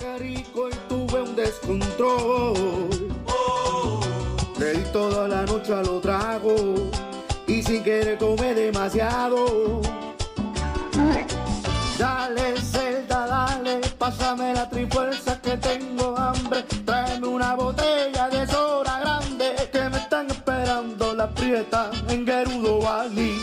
Qué rico y tuve un descontrol. Le di toda la noche a lo trago y sin querer tomé demasiado. Dale, Zelda, dale, pásame la trifuerza que tengo hambre. Tráeme una botella de soda grande que me están esperando la prieta en Gerudo Valley.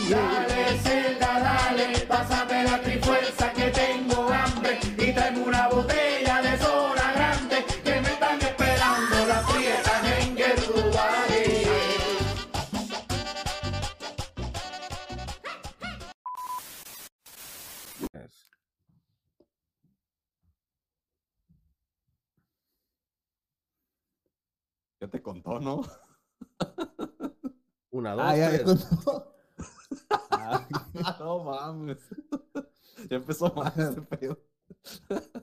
Ya ¿no? Una, dos, Ah, ya, ya tres. Ah, no mames. Ya empezó mal ese pedo.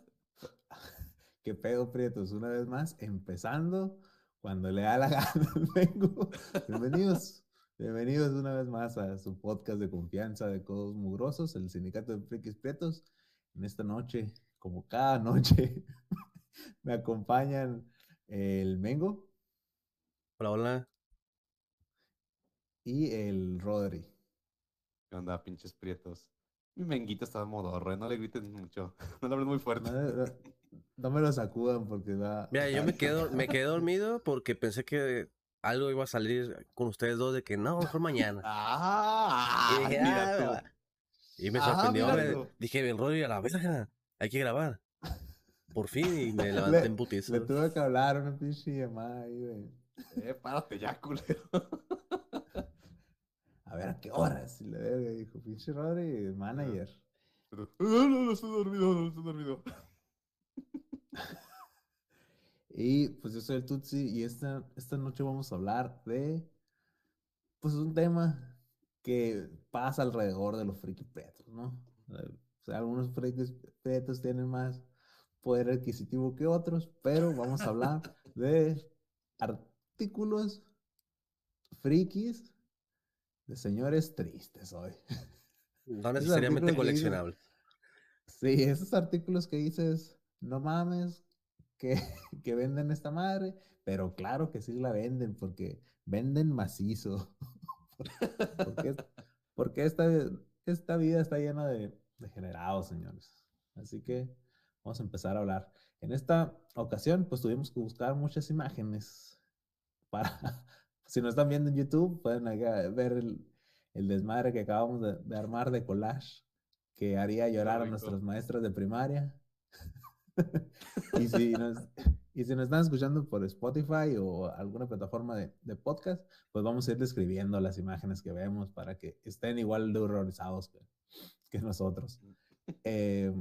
Qué pedo, Prietos. Una vez más, empezando cuando le da la gana. Vengo. Bienvenidos. Bienvenidos una vez más a su podcast de confianza de Codos Mugrosos, el Sindicato de Frikis Prietos. En esta noche, como cada noche, me acompañan el Mengo Hola, hola. y el Rodri. ¿Qué onda, pinches prietos? Mi menguito está de modorre, no le griten mucho. No le hablen muy fuerte. No, no- no me lo sacudan porque va. Mira, yo me quedo, me quedé dormido porque pensé que algo iba a salir con ustedes dos de que no, mejor mañana. Ah, Y dije, "Ah, tú. va". Y me Ah, sorprendió. me- tú. dije, el rollo a la verga, hay que grabar. Por fin, y me levanté Le- en putiza. Le tuve que hablar una pinche llamada ahí de. Eh, párate ya, culero. A ver a qué horas. Y le verga, dijo, pinche Rodri, manager. Pero, No, no, no estoy dormido, no estoy dormido. Y pues yo soy el Tutsi y esta, esta noche vamos a hablar de pues un tema que pasa alrededor de los friki pretos, ¿no? Eh, O sea, algunos frikis pretos tienen más poder adquisitivo que otros, pero vamos a hablar de artículos frikis de señores tristes hoy. No necesariamente artículos que dicen- coleccionable. Sí, esos artículos que dices, no mames, que, que venden esta madre, pero claro que sí la venden, porque venden macizo. porque, porque esta, esta vida está llena de degenerados, señores. Así que vamos a empezar a hablar. En esta ocasión, pues tuvimos que buscar muchas imágenes para, si no están viendo en YouTube, pueden ver el, el desmadre que acabamos de, de armar de collage que haría llorar a nuestros maestros de primaria. y, si nos, y si nos están escuchando por Spotify o alguna plataforma de, de podcast, pues vamos a ir describiendo las imágenes que vemos para que estén igual de horrorizados que, que nosotros. Eh,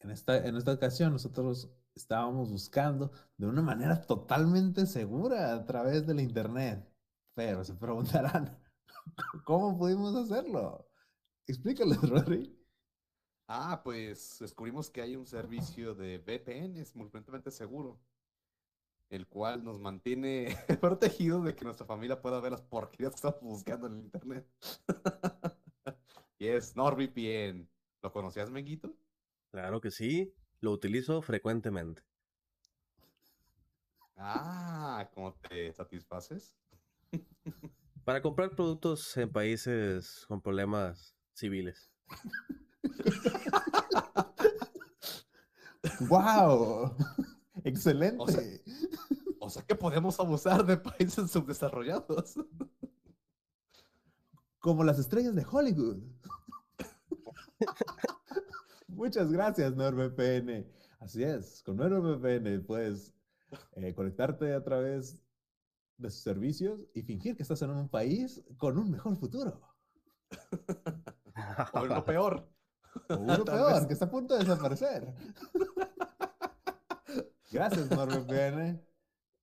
en, esta, en esta ocasión nosotros estábamos buscando de una manera totalmente segura a través del internet. Pero se preguntarán, ¿cómo pudimos hacerlo? Explícales, Rory. Ah, pues descubrimos que hay un servicio de VPN, es completamente seguro, el cual nos mantiene protegidos de que nuestra familia pueda ver las porquerías que estamos buscando en el internet. y es NordVPN. ¿Lo conocías, Menguito? Claro que sí, lo utilizo frecuentemente. Ah, ¿cómo te satisfaces? Para comprar productos en países con problemas civiles. ¡Wow! ¡Excelente! O sea que podemos abusar de países subdesarrollados. Como las estrellas de Hollywood. Muchas gracias, NordVPN. Así es, con NordVPN puedes eh, conectarte a través de sus servicios y fingir que estás en un país con un mejor futuro. O lo peor. O uno peor, vez. que está a punto de desaparecer. Gracias, NordVPN.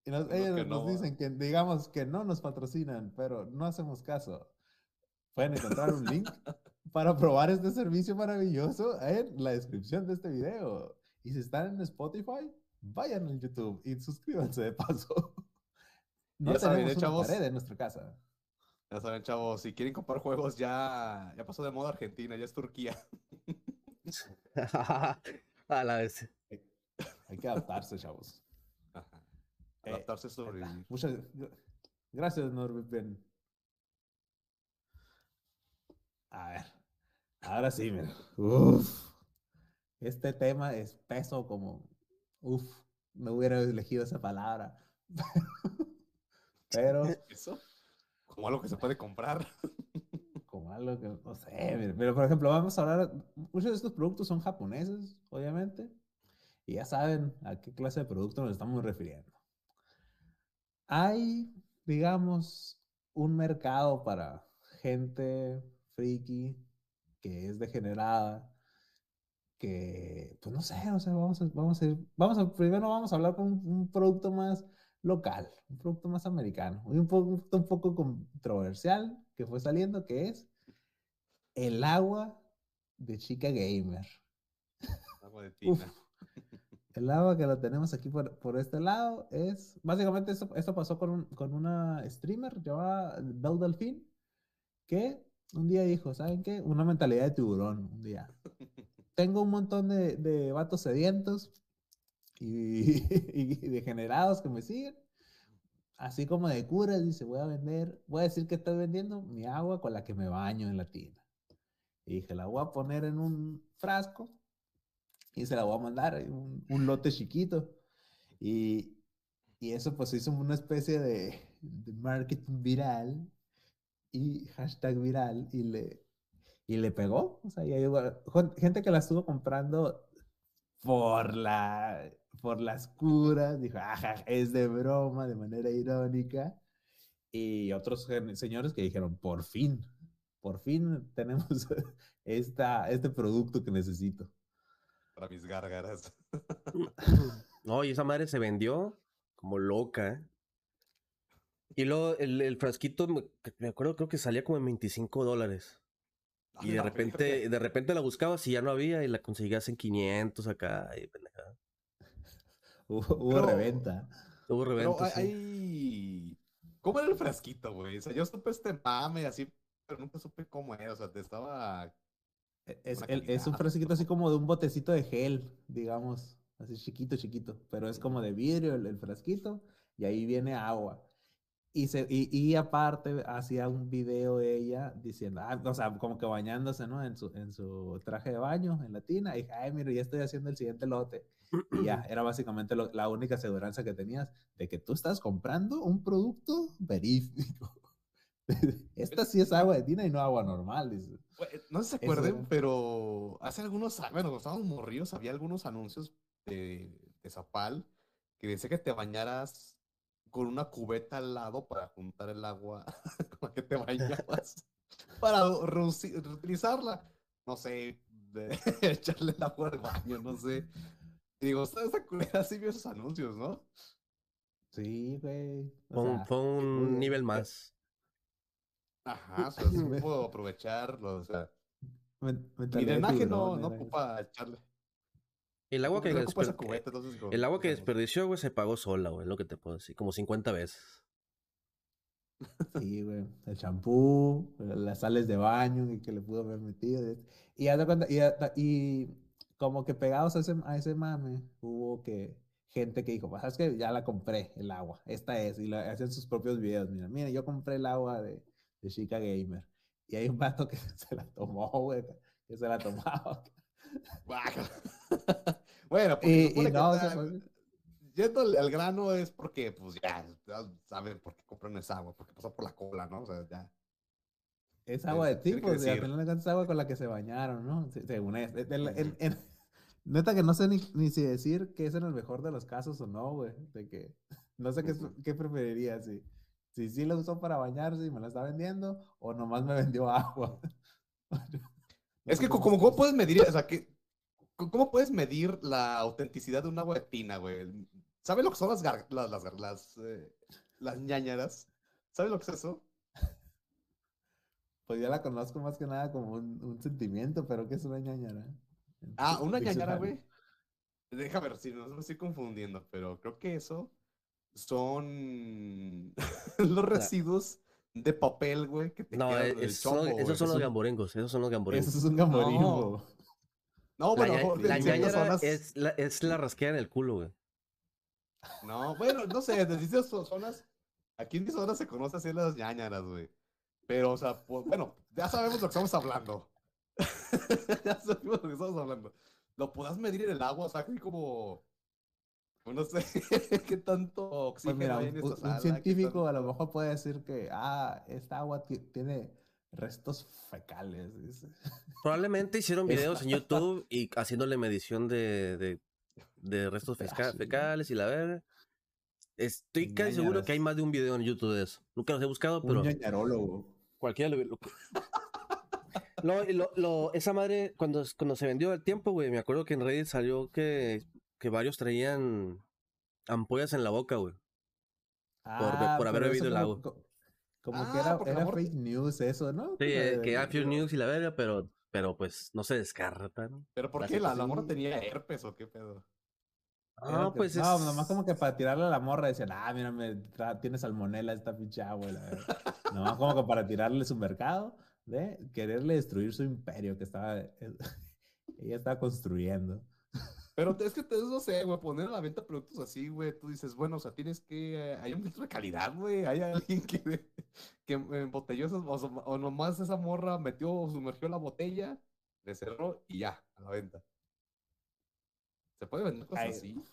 Y nos- Lo ellos que nos no- dicen que digamos que no nos patrocinan, pero no hacemos caso. Pueden encontrar un link para probar este servicio maravilloso en la descripción de este video. Y si están en Spotify, vayan al YouTube y suscríbanse de paso. No Ya saben, tenemos ¿eh, una chavos? pared en nuestra casa. Ya saben, chavos, si quieren comprar juegos, ya, ya pasó de moda Argentina, ya es Turquía. A la vez. Hay que adaptarse, chavos. Ajá. Eh, Adaptarse está. sobrevivir. Muchas gra- gracias, NordVPN. A ver, ahora sí, mira. Uf. Este tema es peso como. Uf, no hubiera elegido esa palabra. Pero ¿Eso? Como algo que se puede comprar. como algo que, no sé, mira, pero por ejemplo, vamos a hablar, muchos de estos productos son japoneses, obviamente, y ya saben a qué clase de producto nos estamos refiriendo. Hay, digamos, un mercado para gente friki que es degenerada, que, pues no sé, o sea, vamos a, vamos a, ir- vamos a, primero vamos a hablar con un, un producto más local, un producto más americano, y un producto un poco controversial que fue saliendo, que es el agua de chica gamer. Agua de Uf. tina. El agua que lo tenemos aquí por, por este lado es, básicamente esto, esto pasó con, un- con una streamer llamada Belle Delfín, que un día dijo, ¿saben qué? Una mentalidad de tiburón, un día. Tengo un montón de, de vatos sedientos y, y degenerados que me siguen. Así como de curas, dice, voy a vender, voy a decir que estoy vendiendo mi agua con la que me baño en la tina. Y dije, la voy a poner en un frasco y se la voy a mandar, un, un lote chiquito. Y, y eso pues hizo una especie de, de marketing viral y hashtag viral y le, y le pegó. O sea, llegó- jon- gente que la estuvo comprando por la por las curas, dijo, ajá, es de broma, de manera irónica. Y otros señores que dijeron, por fin, por fin tenemos esta, este producto que necesito. Para mis gárgaras. No, y esa madre se vendió como loca. Y luego el, el frasquito, me, me acuerdo, creo que salía como en 25 dólares. Y de repente, verga. de repente la buscabas y ya no había y la conseguías en 500 acá. Y pendejada. Hubo, hubo Pero- reventa. Hubo Pero reventa, hay, sí. ¿Cómo era el frasquito, güey? O sea, yo supe este mame así, pero nunca supe cómo era. O sea, te estaba. E- Es, el- es un frasquito así como de un botecito de gel, digamos, así chiquito, chiquito, pero es como de vidrio el, el frasquito y ahí viene agua. Y, se, y, y aparte hacía un video ella diciendo, ah, o sea, como que bañándose, ¿no? En su, en su traje de baño, en la tina, y dije, ay, mira, ya estoy haciendo el siguiente lote. Y ya, era básicamente lo- la única aseguranza que tenías de que tú estás comprando un producto verífico. Esta sí es agua de tina y no agua normal, dice. Güey, No se Eso acuerden, era. pero hace algunos años, bueno, cuando estábamos morridos, había algunos anuncios de, de Zapal que decía que te bañaras con una cubeta al lado para juntar el agua con la que te bañabas para reutilizarla. No sé, de echarle el agua al baño, no sé. Y digo, esta, esta culera sí vio esos anuncios, ¿no? Sí, güey. un, sea, un nivel más. Ajá, o sea, sí puedo aprovecharlo, o sea, de drenaje no, no eso. ocupa echarle. El agua que, desper- cubeta, entonces el agua que desperdició, güey, se pagó sola, güey, lo que te puedo decir. Como 50 veces. Sí, güey. El champú, las sales de baño y que le pudo haber metido. y- Y, y, como que pegados a ese, a ese mame, hubo que gente que dijo, pues sabes que ya la compré, el agua, esta es, y la, hacían sus propios videos. Mira, mira, yo compré el agua de, de Chica Gamer. Y hay un vato que se la tomó, güey, que se la tomaba. Bueno, que no, está- fue- yendo al, grano es porque, pues ya, ya saben por qué compran esa agua, porque pasó por la cola, ¿no? O sea, ya. Es agua de que tipos, y al final es agua con la que se bañaron, ¿no? Se- Según es. del- en- en- neta que no sé ni, ni si decir que es en el mejor de los casos o no, güey. De que no sé qué, qué preferiría, si, si sí lo usó para bañarse y me la está vendiendo, o nomás me vendió agua. Es que, cómo como, está ¿cómo eso. puedes medir, o sea, que, cómo puedes medir la autenticidad de un agua de tina, güey? ¿Sabes lo que son las, gar- las, las, las, eh, las ñañaras? ¿Sabes lo que es eso? Pues yo la conozco más que nada como un, un sentimiento, pero ¿qué es una ñañara? Ah, una ñañara, güey. Déjame ver si no me estoy confundiendo, pero creo que eso son los residuos de papel, güey, que te No, eh, esos son, esos los gamborengos, esos son los gamborengos. Eso es un gamborismo. No, La, bueno, la ñañara zonas- es la, es la rasquera en el culo, güey. No, bueno, no sé, en distintas zo- zonas. Aquí en mi zona se conoce así las ñañaras, güey. Pero, o sea, pues, bueno, ya sabemos lo que estamos hablando. ya sabemos lo que estamos hablando. Lo podás medir en el agua, o sea, así como. No sé qué tanto Pues oxígeno mira, hay un, en un- esta un sala, científico a lo mejor puede decir que, ah, esta agua ti- tiene restos fecales. dice. Probablemente hicieron videos en YouTube y haciéndole medición de, de, de restos fesca- sí. fecales y la verga. Estoy casi seguro que hay más de un video en YouTube de eso. Nunca los he buscado, Un pero ñañarólogo. cualquiera lo, lo- No, y lo- lo- esa madre, cuando, cuando se vendió al tiempo, güey, me acuerdo que en Reddit salió que, que varios traían ampollas en la boca, güey. Por- por haber bebido el agua. co- Como Ah, que era, porque era amor- fake news eso, ¿no? Sí, eh, que era Fear News y la verga, pero, pero pues no se descarta, ¿no? Pero ¿por la qué? ¿La, la morra tenía herpes o qué pedo? Era Ah, que- pues es... No, nomás como que para tirarle a la morra decían, ah, mira, me tra- tiene salmonela esta pinche agua. la verga". nomás como que para tirarle su mercado de quererle destruir su imperio que estaba, ella estaba construyendo. Pero es que te no sé, güey, poner a la venta productos así, güey, tú dices, bueno, o sea, tienes que, eh, hay un filtro de calidad, güey, hay alguien que, que embotelló esas, o, o nomás esa morra metió, sumergió la botella, le cerró y ya, a la venta. ¿Se puede vender cosas Ay, así?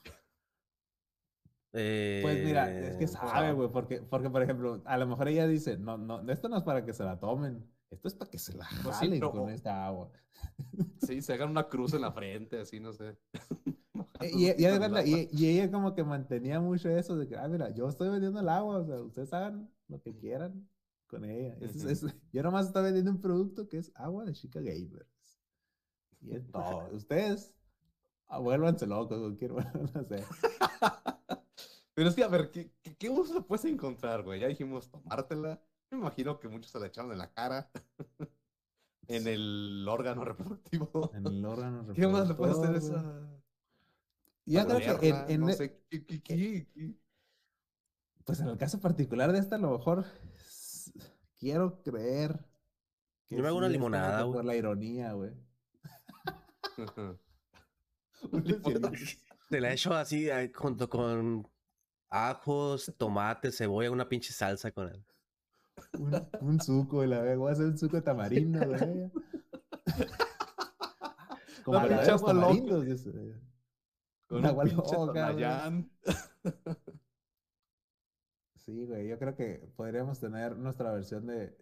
Pues mira, es que Eh, sabe, güey, porque, porque, por ejemplo, a lo mejor ella dice, no, no, esto no es para que se la tomen, esto es para que se la Pues sí, con esta agua. Sí, se hagan una cruz en la frente, así, no sé. Eh, Y, y, y- y ella como que mantenía mucho eso de que, ah, mira, yo estoy vendiendo el agua, o sea, ustedes hagan lo que quieran con ella. Es- es- yo nomás estoy vendiendo un producto que es agua de chica gamers. Y es todo. Ustedes, ah, vuélvanse locos, o quiero, no sé. Pero es que, a ver, ¿qué, qué, qué uso puedes encontrar, güey? Ya dijimos tomártela. Me imagino que muchos se la echaron en la cara. en el órgano reproductivo. En el órgano ¿Qué más le puedes hacer esa? Ya creo que en, no e- sé, ¿qué- qué- qué- qué? pues en el caso particular de esta, a lo mejor quiero creer Yo me hago una limonada, güey. Por la ironía, güey. Te la echo así eh, junto con ajos, tomates, cebolla, una pinche salsa con él. Un, un suco, la verdad, voy a hacer un suco de tamarindo, güey. Como tamarindos. dice. Con Una un agua pinche loca, güey. Sí, güey, yo creo que podríamos tener nuestra versión de,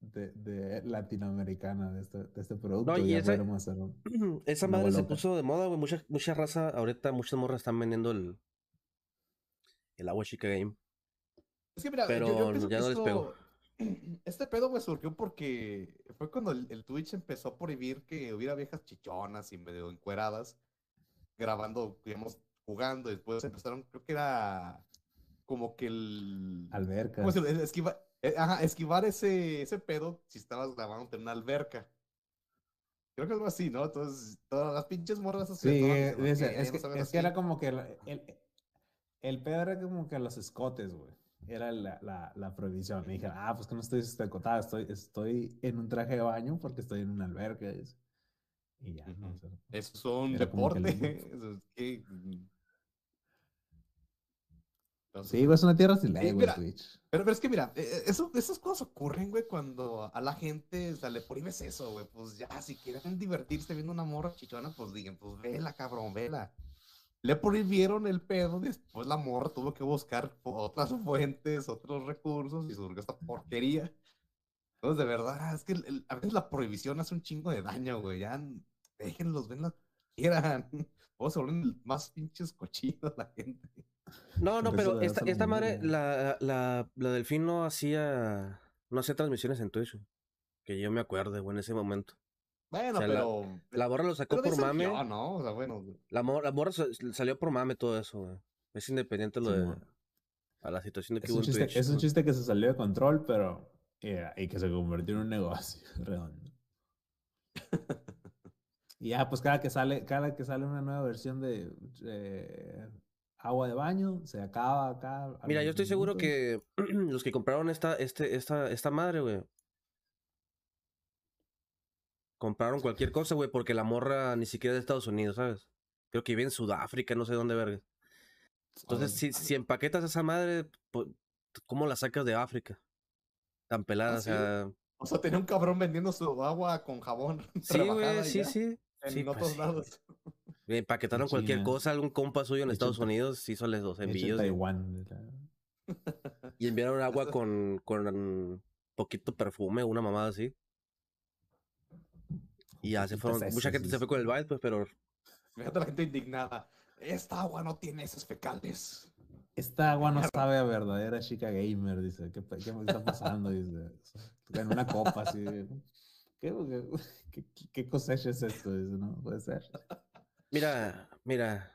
de, de latinoamericana de este, de este producto. y y esa- podríamos hacer un- Esa madre se puso de moda, güey. Mucha, mucha raza, ahorita muchas morras están vendiendo el, el agua chica game. Es que mira, yo- Pero yo, pienso ya que no les pego. Este pedo me surgió porque fue cuando el, el Twitch empezó a prohibir que hubiera viejas chichonas y medio encueradas grabando, digamos, jugando. Después empezaron, creo que era como que el... alberca. Eh, ajá, esquivar ese, ese pedo si estabas grabando en una alberca. Creo que algo así, ¿no? Entonces, todas las pinches morras que Sí, estaban eh, diciendo, dice, "Ok, es, que, saben es que era así". como que el, el pedo era como que los escotes, güey. Era la, la, la prohibición. Me dijeron, ah, pues que no estoy escotada, estoy, estoy en un traje de baño porque estoy en una alberca. Y ya, no Ujú. sé. Eso es un deporte. Eso es que- mm. Entonces, Sí, güey, es una tierra sin ley, güey, Twitch. Pero, pero es que mira, eh, eso, esas cosas ocurren, güey, cuando a la gente o sea, le prohíbes eso, güey. Pues ya, si quieren divertirse viendo una morra chichona, pues digan, pues vela, cabrón, vela. Le prohibieron el pedo, después la morra tuvo que buscar otras fuentes, otros recursos y surgió esta porquería. Entonces, de verdad, es que el- el- a veces la prohibición hace un chingo de daño, güey. Ya déjenlos, ven lo que quieran. O se vuelven más pinches cochinos la gente. No, no, pero esta, esta madre, la, la, la Delfín no hacía, no hacía transmisiones en Twitch. Que yo me acuerde, güey, en ese momento. Bueno, O sea, la- pero. La borra lo sacó pero por mame. yo, ¿no? O sea, bueno. La, mor- la morra sa- salió por mame todo eso, güey. Es independiente lo Sí, de a la situación de que Es hubo un, chiste, Twitch. es un chiste que se salió de control, pero. eh, y que se convirtió en un negocio redondo. Y ya, pues cada que sale, cada que sale una nueva versión de eh, agua de baño, se acaba acá. Mira, yo estoy seguro que los que compraron esta, este, esta, esta madre, güey. Compraron cualquier cosa, güey, porque la morra ni siquiera es de Estados Unidos, ¿sabes? Creo que vive en Sudáfrica, no sé dónde verga. Entonces, si, si empaquetas esa madre, pu- ¿cómo la sacas de África? Tan pelada, Ah, o sea. O sea, tenía un cabrón vendiendo su agua con jabón. Sí, güey, sí, sí. En Sí, pues otros sí. lados. Empaquetaron cualquier cosa, algún compa suyo en Hecho en Estados Ta- Unidos hizo los Hecho en envíos. güey. Taiwán. Y enviaron agua con, con poquito perfume, una mamada así. Y ya se fueron. Mucha gente se fue con el baile, pues, pero. Fíjate la gente indignada. Esta agua no tiene esos fecales. Esta agua no sabe a verdadera chica gamer, dice. ¿Qué, me está pasando? Dice. En una copa así. ¿Qué, qué, qué- qué cosecha es esto? Dice, no puede ser. Mira, mira.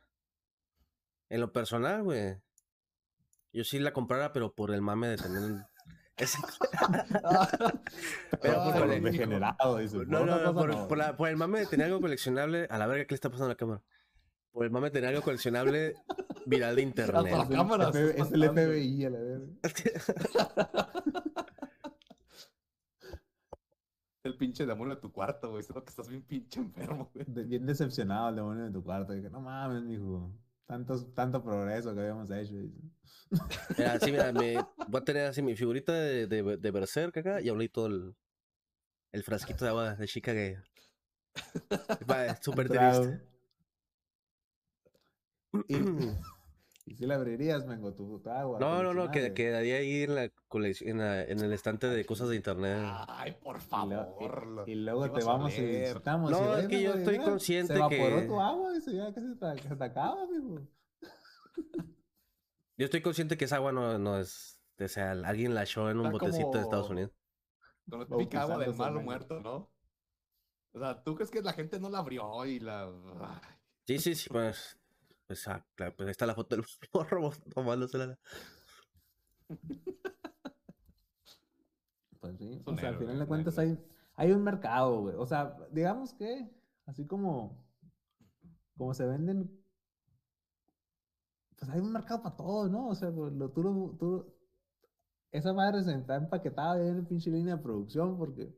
En lo personal, güey. Yo sí la comprara, pero por el mame de tener. Pero por el- degenerado, dice. No, no, no, por, no. por la- por el mame de tener algo coleccionable. A la verga, ¿qué le está pasando a la cámara? Por el mame de tener algo coleccionable viral de internet. la Es el cámara F- está es el. FBI, a la verga. El pinche demonio de tu cuarto, güey. Siento que estás bien pinche enfermo, güey. Bien decepcionado el demonio de tu cuarto. Dije, no mames, mijo. Tantos, tanto progreso que habíamos hecho. dice. Mira, sí, mira, me, voy a tener así mi figurita de, de, de Berserk acá y aún todo el, el frasquito de agua de chica que. Es súper triste. Y, y si la abrirías, mengo, tu, tu agua. No, no, no, que quedaría ahí en la colección, en, la- en el estante de cosas de internet. Ay, por Y, favor. y- lo- y luego ¿qué te vas a vamos y. No, y, es "Oye, que yo mengo, estoy consciente Se evaporó que- tu agua, dice, ya que se se te acaba, mijo. Yo estoy consciente que esa agua no, no es. O sea, alguien la echó en un Está botecito de Estados Unidos. Con la típica agua del Bautizándose, malo mengo. muerto, ¿no? O sea, ¿tú crees que la gente no la abrió y la... Ay, Sí, sí, sí, pues. Pues, ah, claro, pues ahí está la foto del morro tomándosela. Pues sí, un o sea, al héroe, final de un cuentas hay, hay un mercado, güey. O sea, digamos que, así como, como se venden, pues hay un mercado para todo, ¿no? O sea, pues, lo, tú, lo- tú- esa madre se está empaquetada en la pinche línea de producción porque,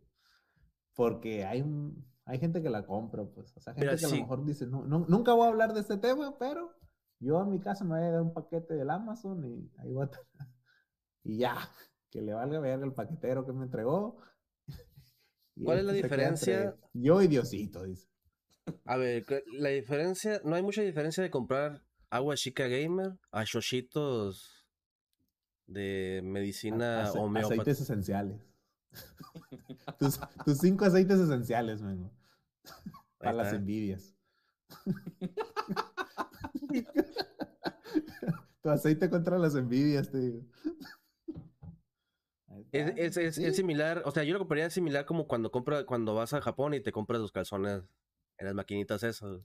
porque hay un, hay gente que la compra, pues. O sea, gente Mira, que a sí. lo mejor dice, no, no- nunca voy a hablar de este tema, pero yo a mi casa me voy a llegar un paquete del Amazon y ahí voy a tener- y ya, que le valga verga el paquetero que me entregó. ¿Cuál es la diferencia? Yo y Diosito, dice. A ver, la diferencia, no hay mucha diferencia de comprar agua chica gamer a shoshitos de medicina Ace- homeopática. aceites esenciales. tus, tus cinco aceites esenciales, mengo. Para las envidias. tu aceite contra las envidias, te digo. Es, es, es- sí. es similar, o sea, yo lo compraría similar como cuando compra, cuando vas a Japón y te compras los calzones en las maquinitas esas.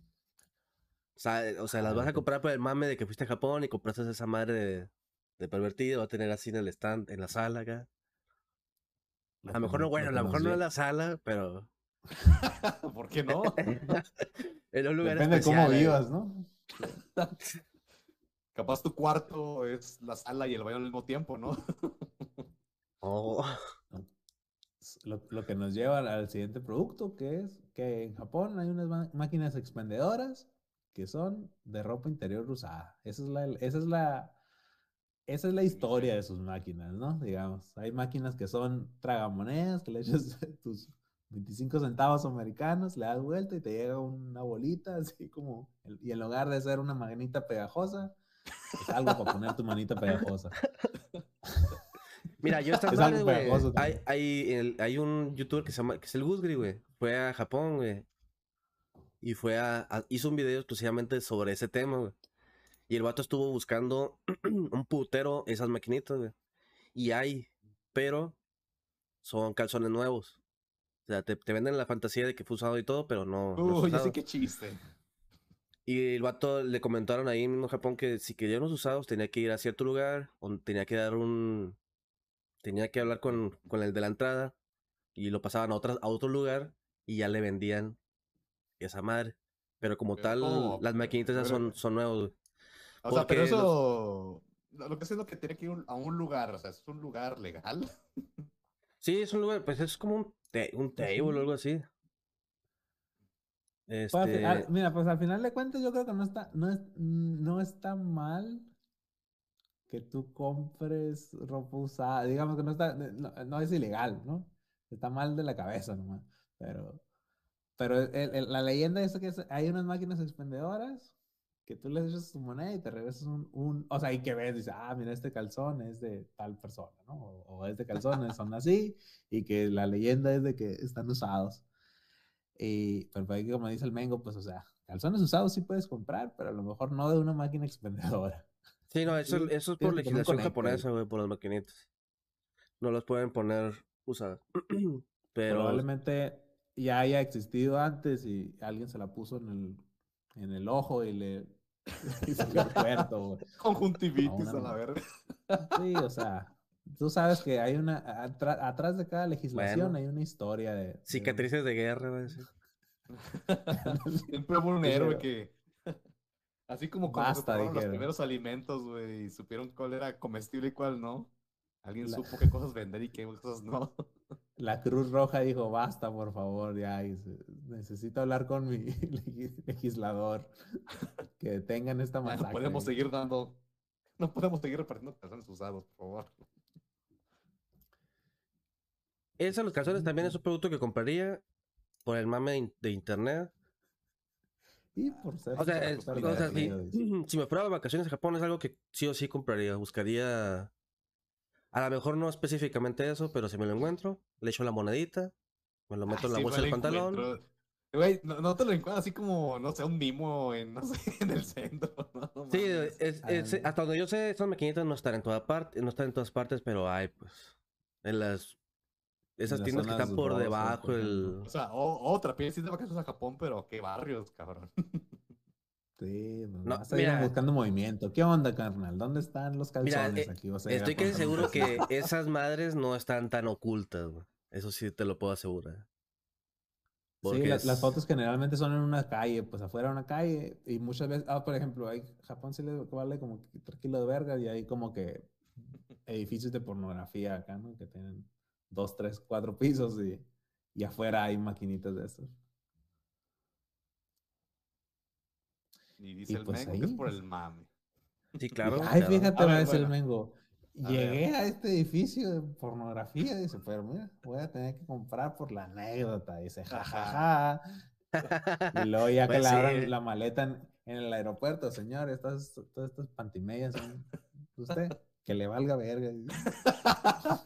O sea, eh, o sea, las vas a comprar por el mame de que fuiste a Japón y compraste esa madre de, de pervertido, va a tener así en el stand, en la sala acá. A lo mejor no, bueno, a lo mejor no en la sala, pero ¿Por qué no? en un lugar Depende de cómo eh. vivas, ¿no? Capaz tu cuarto es la sala y el baño al mismo tiempo, ¿no? Oh, Lo, lo que nos lleva al, siguiente producto, que es que en Japón hay unas máquinas expendedoras que son de ropa interior usada. Esa es la, esa es la, esa es la historia de sus máquinas, ¿no? Digamos, hay máquinas que son tragamonedas, que le echas tus 25 centavos americanos, le das vuelta y te llega una bolita, así como, y en lugar de ser una manita pegajosa, es algo para poner tu manita pegajosa. Mira, yo estas Es madres, algo güey. pegajoso Hay, hay, el- hay un youtuber que se llama, que es el Gusgri, güey. Fue a Japón, güey. Y fue a, a- hizo un video exclusivamente sobre ese tema, güey. Y el vato estuvo buscando un putero esas maquinitas, güey. Y hay, pero son calzones nuevos. O sea, te, te venden la fantasía de que fue usado y todo, pero no. no Uy, ya sé qué chiste. Y el vato le comentaron ahí mismo en Japón que si querían los usados tenía que ir a cierto lugar, o tenía que dar un... Tenía que hablar con, con el de la entrada y lo pasaban a, otra, a otro lugar y ya le vendían esa madre. Pero como Pero tal, las maquinitas ya son, son nuevos. güey. O sea, pero los- eso... Lo que es lo que tiene que ir a un lugar, o sea, ¿es un lugar legal? Sí, es un lugar, pues es como un, te- un table o algo así. Pues, Este, al- mira, pues al final de cuentas yo creo que no está, no es, no está mal que tú compres ropa usada. Digamos que no está, no, no es ilegal, ¿no? Está mal de la cabeza nomás. Pero, pero el- el- la leyenda es que es- hay unas máquinas expendedoras que tú les echas tu moneda y te regresas un, un, o sea, y que ves, dices, ah, mira, este calzón es de tal persona, ¿no? O, o este calzón son así, y que la leyenda es de que están usados. Y, pero por ahí, como dice el Mengo, pues, o sea, calzones usados sí puedes comprar, pero a lo mejor no de una máquina expendedora. sí, no, eso, sí, eso es por que legislación japonesa, güey, por las maquinitas. No las pueden poner usadas. Pero, Probablemente ya haya existido antes y alguien se la puso en el, en el ojo y le y salió. Conjuntivitis A la verga. Sí, o sea, tú sabes que hay una, atra- atrás de cada legislación Bueno. hay una historia de... cicatrices de guerra, güey. sí. Siempre hubo un héroe que. Así como cuando Basta, los primeros alimentos, güey, y supieron cuál era comestible y cuál no. Alguien La- supo qué cosas vender y qué cosas no. La Cruz Roja dijo, basta, por favor, ya, necesito hablar con mi legi- legislador que detengan esta masacre. no podemos seguir dando. No podemos seguir repartiendo calzones usados, por favor. Eso, los calzones también es un producto que compraría por el mame de, in- de internet. Y por ser... O sea, por es- ser o sea, si, divertido, si me fuera de vacaciones a Japón es algo que sí o sí compraría. Buscaría. A lo mejor no específicamente eso, pero si me lo encuentro, le echo la monedita, me lo meto en la bolsa del el pantalón. Güey, no, no te lo encuentras así como, no sé, un mimo en, no sé, en el centro. ¿no? No Sí, es, Ah, es- hasta donde yo sé, esas maquinitas no están en toda parte, no están en todas partes, pero hay, pues, en las esas tiendas que están por debajo, el. O sea, o- otra, ir de vacaciones a Japón, pero qué barrios, cabrón. Sí, No, vas a ir mira. buscando movimiento. ¿Qué onda, carnal? ¿Dónde están los Mira, calzones? eh, Aquí vas a estoy casi comprar seguro que esas madres no están tan ocultas, güey. Eso sí te lo puedo asegurar. Sí, Porque la- es- las fotos generalmente son en una calle, pues afuera de una calle, y muchas veces, ah, por ejemplo, hay, Japón sí le vale como que kilos de verga, y hay como que edificios de pornografía acá, ¿no? Que tienen dos, tres, cuatro pisos, y, y afuera hay maquinitas de estos. Y dice Y el pues Mengo que es ahí, por pues. el mame. Sí, claro. Ay, claro. fíjate, A a ver, decir el bueno. Mengo. A Llegué ver. a este edificio de pornografía, dice, pero mira, voy a tener que comprar por la anécdota, dice, jajaja. Y luego ya que Pues le sí. abran la maleta en, en el aeropuerto, señor, estas, todas estas pantimedias son usted, que le valga verga.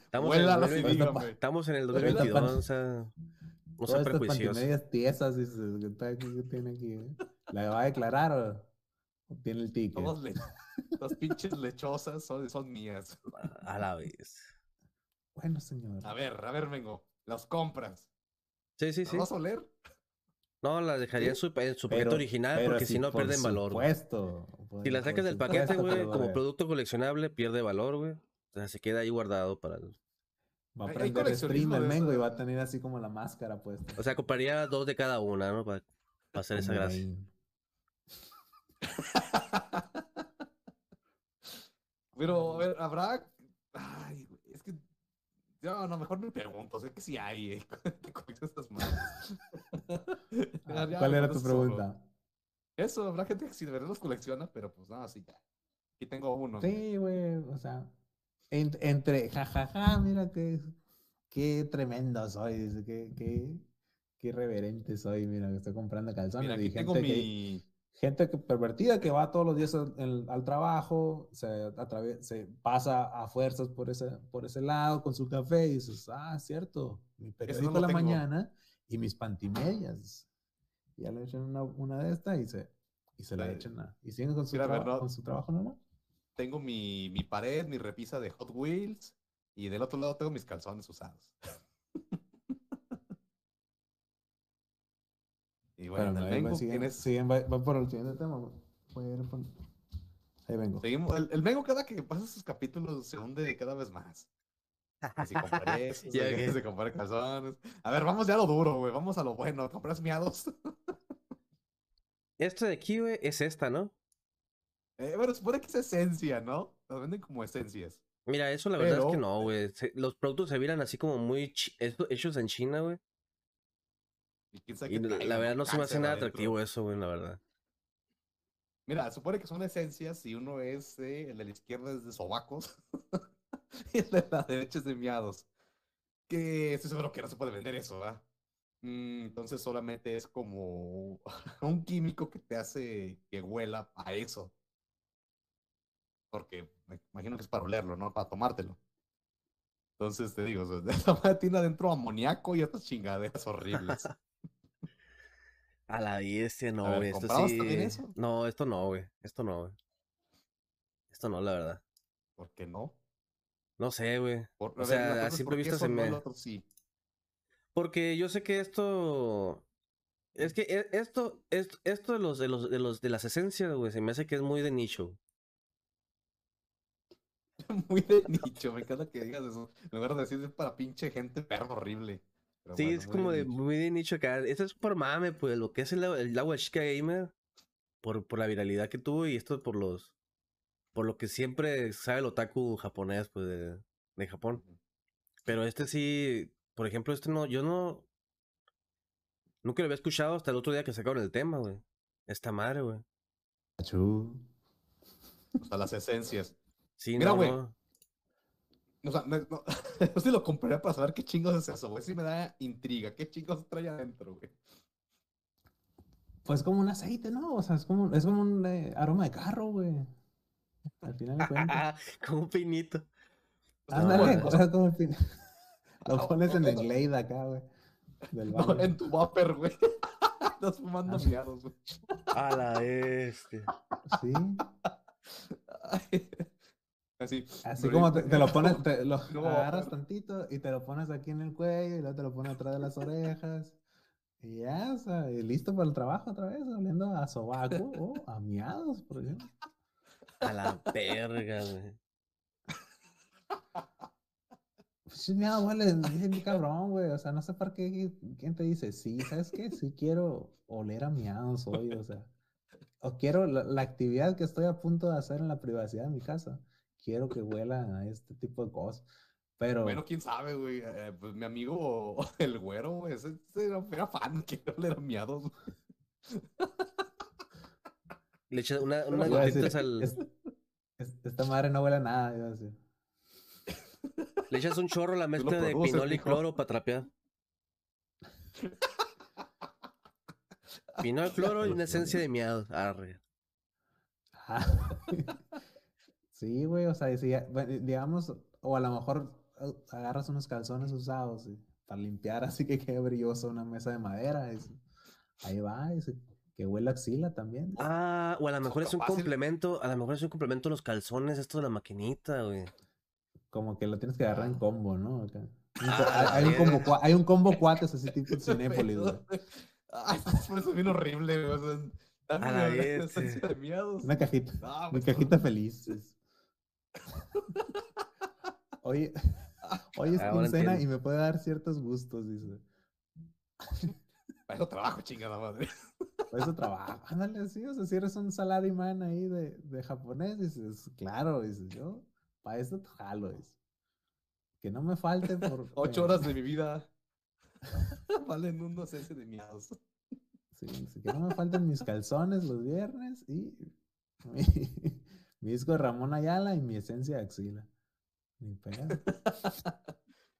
Estamos, Huélalas en y el, 2020 dígame. estamos en el Pero esta 2022, pan- o sea, no Todas sean estas prejuiciosos. pantimedias tiesas, dice, que que tiene aquí. eh? ¿La va a declarar o, o tiene el ticket? Todas le- las pinches lechosas son, son mías. A la vez. Bueno, señor. A ver, a ver, Mengo. Las compras. Sí, sí, ¿Las sí. vas a oler? No, las dejaría en su, en su paquete Pero- original pero porque si no por pierden valor. güey. supuesto, Si la por sacas del paquete, güey, como producto coleccionable, pierde valor, güey. O sea, se queda ahí guardado para el... Va a prender coleccionismo stream el de mengo y va a tener así como la máscara puesta. O sea, compraría dos de cada una, ¿no? Para, para hacer esa gracia. Pero, a ver, habrá. Ay, es que. Yo a lo mejor me pregunto, sé que sí hay, eh, estas. Ah, ¿Cuál era tu solo. pregunta? Eso, habrá gente que sí de verdad los colecciona, pero pues nada, sí ya. Aquí tengo uno. Sí, güey, o sea, en- entre jajaja, mira qué, qué tremendo soy, dice, qué, qué, qué irreverente soy, mira, que estoy comprando calzones. Mira, y aquí tengo gente que- mi. Gente que pervertida que va todos los días al, al- al trabajo, se, se pasa a fuerzas por ese, por ese lado con su café y dices, ah, cierto, mi periódico de la tengo. mañana y mis pantimedias. Ya le echan una, una de estas y se, y se la La- echan a, y siguen con su, Mira, a ver, traba- no- con su trabajo normal. Tengo mi, mi pared, mi repisa de Hot Wheels. Y del otro lado tengo mis calzones usados. y bueno, el ahí va, Mengo siguen, tienes. siguen, va, va por el siguiente tema. Voy a ir por- Ahí vengo. Seguimos, el, el Mengo cada que pasa sus capítulos se hunde cada vez más. Si que- si compré calzones. A ver, vamos ya a lo duro, güey. Vamos a lo bueno. ¿Compras miados? Esta de aquí, güey, es esta, ¿no? Eh, bueno, supone que es esencia, ¿no? Las venden como esencias. Mira, eso la verdad es que Pero- no, güey. Se- Los productos se miran así como muy hechos en China, güey. Y, la verdad no se me hace nada adentro. atractivo eso, güey, la verdad. Mira, supone que son esencias y uno es, eh, el de la izquierda es de sobacos y el de la derecha es de miados. Que estoy seguro que no se puede vender eso, ¿verdad? Mm, entonces solamente es como un químico que te hace que huela a eso. Porque me imagino que es para olerlo, ¿no? Para tomártelo. Entonces te digo, o sea, esa madre tiene adentro amoníaco y otras chingaderas horribles. A la bestia, no, güey. Esto ¿comprabas sí. eso? No, esto no, güey. Esto no, güey. Esto no, la verdad. ¿Por qué no? No sé, güey. Por, O sea, a simple vista se me- otro sí. Porque yo sé que esto. Es que e- esto, esto, esto de los, de los, de los, de las esencias, güey, se me hace que es muy de nicho. Muy de nicho, me encanta que digas eso. En lugar de decir es para pinche gente perro horrible. Pero Sí, bueno, es como de, muy de nicho acá. Esto es por mame, pues, lo que es el, el agua chica gamer, por, por la viralidad que tuvo y esto por los, por lo que siempre sabe el otaku japonés, pues, de, de Japón. Pero este sí, por ejemplo, este no, yo no, nunca lo había escuchado hasta el otro día que sacaron el tema, güey. Esta madre, güey. Achú. O sea, las esencias. Sí, Mira, no, güey. no. O sea, me- no, yo sí lo compré para saber qué chingos es eso, güey. Sí me da intriga. ¿Qué chingos trae adentro, güey? Pues como un aceite, ¿no? O sea, es como, es como un eh, aroma de carro, güey. Al final de cuentas. Como un pinito. Ándale, no, o sea, como el fin. Lo pones en el no, Glade acá, güey. Del no, en tu vapor, güey. Estás fumando miados, güey. A la este. Sí. Ay. Así. Así como te, te lo pones, te lo No, agarras tantito y te lo pones aquí en el cuello y luego te lo pones atrás de las orejas. Y ya, o sea, y listo para el trabajo otra vez, oliendo a sobaco o a miados, por ejemplo. A la verga, güey. Pues sí, miado huele, dice mi cabrón, güey. O sea, no sé por qué, quién te dice, sí, ¿sabes qué? Sí quiero oler a miados hoy, o sea. O quiero la, la actividad que estoy a punto de hacer en la privacidad de mi casa. Quiero que huela a este tipo de cosas. Pero, Bueno, quién sabe, güey. Eh, pues mi amigo, el güero, güey, ese, ese era, era fan que no le eran miados. Le echas una, unas gotitas al. "Es- es- esta madre no huele a nada, iba a decir. Le echas un chorro a la mezcla de pinol y cloro para trapear. Pinol, cloro y una esencia de miados. Arre. Ah. Sí, güey, o sea, si digamos, o a lo mejor eh, agarras unos calzones usados y- para limpiar así que quede brilloso una mesa de madera. y se- ahí va, se- que huele a axila también. Ah, o a lo mejor es un Fácil. complemento. A lo mejor es un complemento los calzones, esto de la maquinita, güey. Como que lo tienes que agarrar en combo, ¿no? Acá. Ah, hay, un combo, hay un combo cuates así tipo Cinépolis, güey. Ay, por eso es bien horrible, güey. O sea, A la una de miados. Una cajita, Ah, mi pues, cajita feliz. Oye, hoy es Ahora quincena y me puede dar ciertos gustos, dice. Para eso trabajo, chingada madre. Por eso trabajo. Ándale, sí, o sea, si eres un salaryman ahí de, de japonés, dices, claro, dices, yo, para eso te jalo, dices. Que no me falte por... Ocho eh, horas de mi vida valen una esencia de miados. Sí, que no me falten mis calzones los viernes y mi disco de Ramón Ayala y mi esencia de axila. Ni pedo.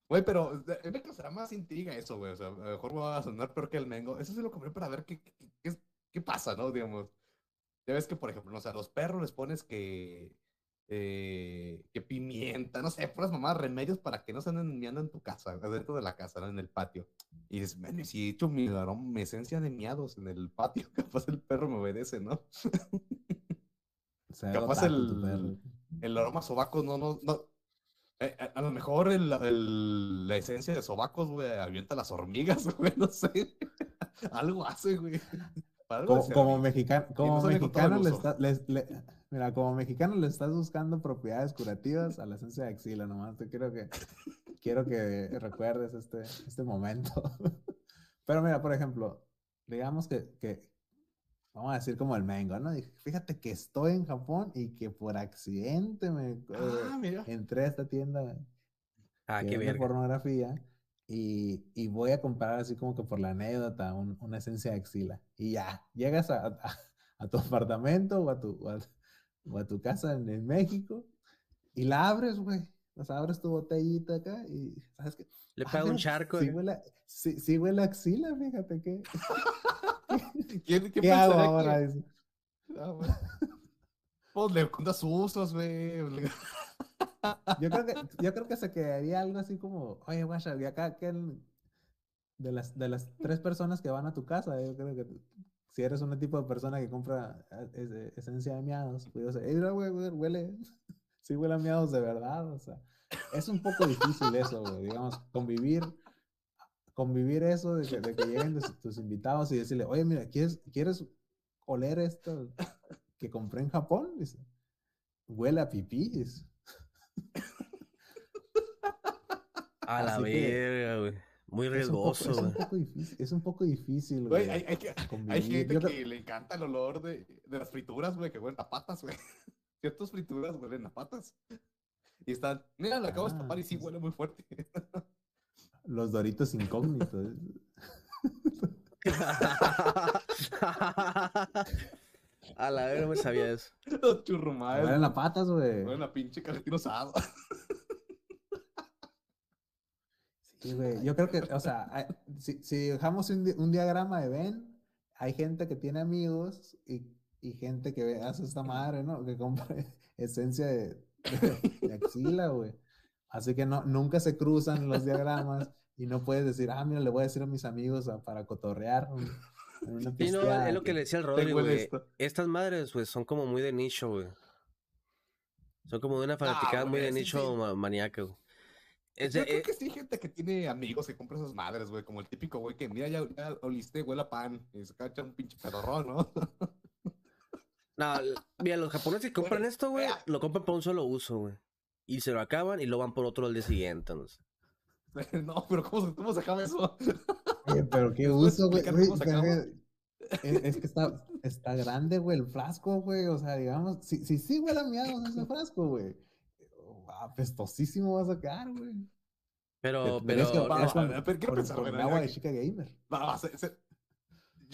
Güey, pero me causará más intriga eso, güey. O sea, a lo mejor va a sonar peor que el Mengo. Eso sí lo compré para ver qué, qué, qué, qué pasa, ¿no? Digamos. Ya ves que, por ejemplo, no sé, a los perros les pones que. eh, que pimienta, no sé, puras mamás, remedios para que no se anden miando en tu casa, dentro de la casa, ¿no? En el patio. Y dices, bueno, y si he hecho mi, mi esencia de miados en el patio, capaz el perro me obedece, ¿no? Se Capaz otaku el-. El aroma a sobacos no, no, no. Eh, a, a lo mejor el, el- la esencia de sobacos, güey, avienta las hormigas, güey, no sé. Algo hace, güey. Algo Como, como servir. mexicano, como no mexicano le está, le- mira, como mexicano le estás buscando propiedades curativas a la esencia de axila, nomás te quiero que quiero que recuerdes este, este momento. Pero mira, por ejemplo, digamos que, que vamos a decir como el Mengo, ¿no? Dije, Fíjate que estoy en Japón y que por accidente me eh, Ah, mira. entré a esta tienda Ah, qué verga. pornografía y, y voy a comprar así como que por la anécdota un- una esencia de axila. Y ya, llegas a, a- a tu apartamento o a tu, o a, o a tu casa en, en México y la abres, güey. O sea, abres tu botellita acá y, ¿sabes qué? Le Ah, pega un charco. Sí ¿no? huele, sí, sí huele a axila, fíjate que. ¿Quién, ¿Qué, qué hago pensaría ahora? que- Dice. Ah. Pues le cuentas sus usos, güey. Yo creo que, yo creo que se quedaría algo así como, oye, guacha, y acá que de las, de las tres personas que van a tu casa, yo creo que si eres un tipo de persona que compra eh, es- esencia de miados, pues yo sé, "Ey, mira, güey, güey, huele, sí huele a miados de verdad, o sea, es un poco difícil eso, güey, digamos, convivir, convivir eso de que, de que lleguen tus, tus invitados y decirle, oye, mira, ¿quieres, ¿quieres oler esto que compré en Japón? Dice, huele a pipí, dice. A la verga, güey. Muy Es un, poco, riesgoso, es un difícil, es un poco difícil, Güey, hay, hay, que- hay convivir. gente Yo creo- que le encanta el olor de, de las frituras, güey, que huelen a patas, güey. Ciertas frituras huelen a patas. Y están, mira, lo acabo de Ah, tapar y sí pues- huele muy fuerte. Los doritos incógnitos. A la verga, no me sabía eso. Los churrumales. Huelen a patas, güey. Huelen a pinche calentino asado. Sí, güey. Yo creo que, o sea, si, si dejamos un, di- un diagrama de Ben, hay gente que tiene amigos y, y gente que hace esta madre, ¿no? Que compra esencia de, de- de axila, güey. Así que no, nunca se cruzan los diagramas y no puedes decir, ah, mira, le voy a decir a mis amigos a- para cotorrear. una Sí, no, es lo que le decía al Te Rodri, güey. Estas madres, pues, son como muy de nicho, güey. Son como de una fanaticada muy güey, de sí, nicho sí. ma- maníaca, güey. Es de- Yo creo eh, que sí hay gente que tiene amigos que compra esas madres, güey. Como el típico güey que, mira, ya, ya oliste, huele a pan. Y se cacha un pinche pedorrón, ¿no? No, mira, los japoneses que compran Güey, esto, güey, lo compran por un solo uso, güey. Y se lo acaban y lo van por otro al día siguiente, no sé. no, pero ¿cómo, se- cómo se acaba eso? Oye, pero qué ¿Puedes uso, güey. güey, Es, es que está, está grande, güey, el frasco, güey. O sea, digamos, si si sí huele a miados ese frasco, güey. Apestosísimo vas a quedar, güey. Pero, que pero, pero pensar, con güey, agua de chica gamer. Va, va, se- se-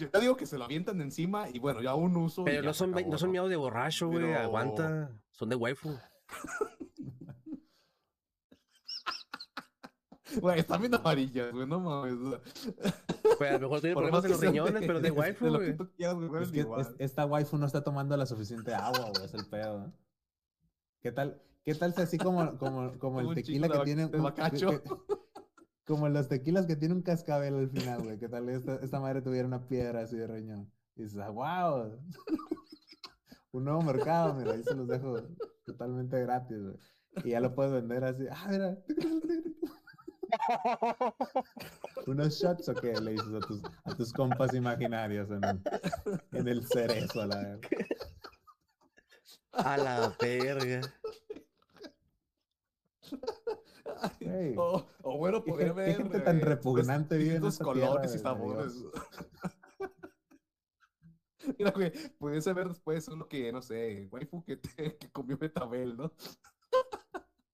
Yo te digo que se lo avientan encima y bueno, ya un uso. pero ya no son, acabó, no son ¿no? miados de borracho, güey. Pero- Aguanta. Son de waifu. Güey, están bien amarillas, güey, no mames. Pues a lo mejor tiene por problemas más en que los sean riñones, pero de waifu, de lo que güey. tú quieras, güey, Es que es- esta waifu no está tomando la suficiente agua, güey, es el pedo, ¿no? ¿Qué tal? ¿Qué tal si así como, como, como Como el tequila que tiene un- bacacho. que- que- como los tequilas que tiene un cascabel al final, güey? ¿Qué tal esta, esta madre tuviera una piedra así de riñón? Y dices, ah, wow, un nuevo mercado, mira, ahí se los dejo totalmente gratis, güey. Y ya lo puedes vender así, ah, mira. ¿Unos shots o qué le dices a tus, a tus compas imaginarios en el, en el cerezo, a la verga? A la verga. O, o bueno, ¿Qué podría haber. gente tan repugnante vive en tierra colores y sabores. Mira, güey, pudiese ver después uno que, no sé, waifu que, te- que comió betabel, ¿no?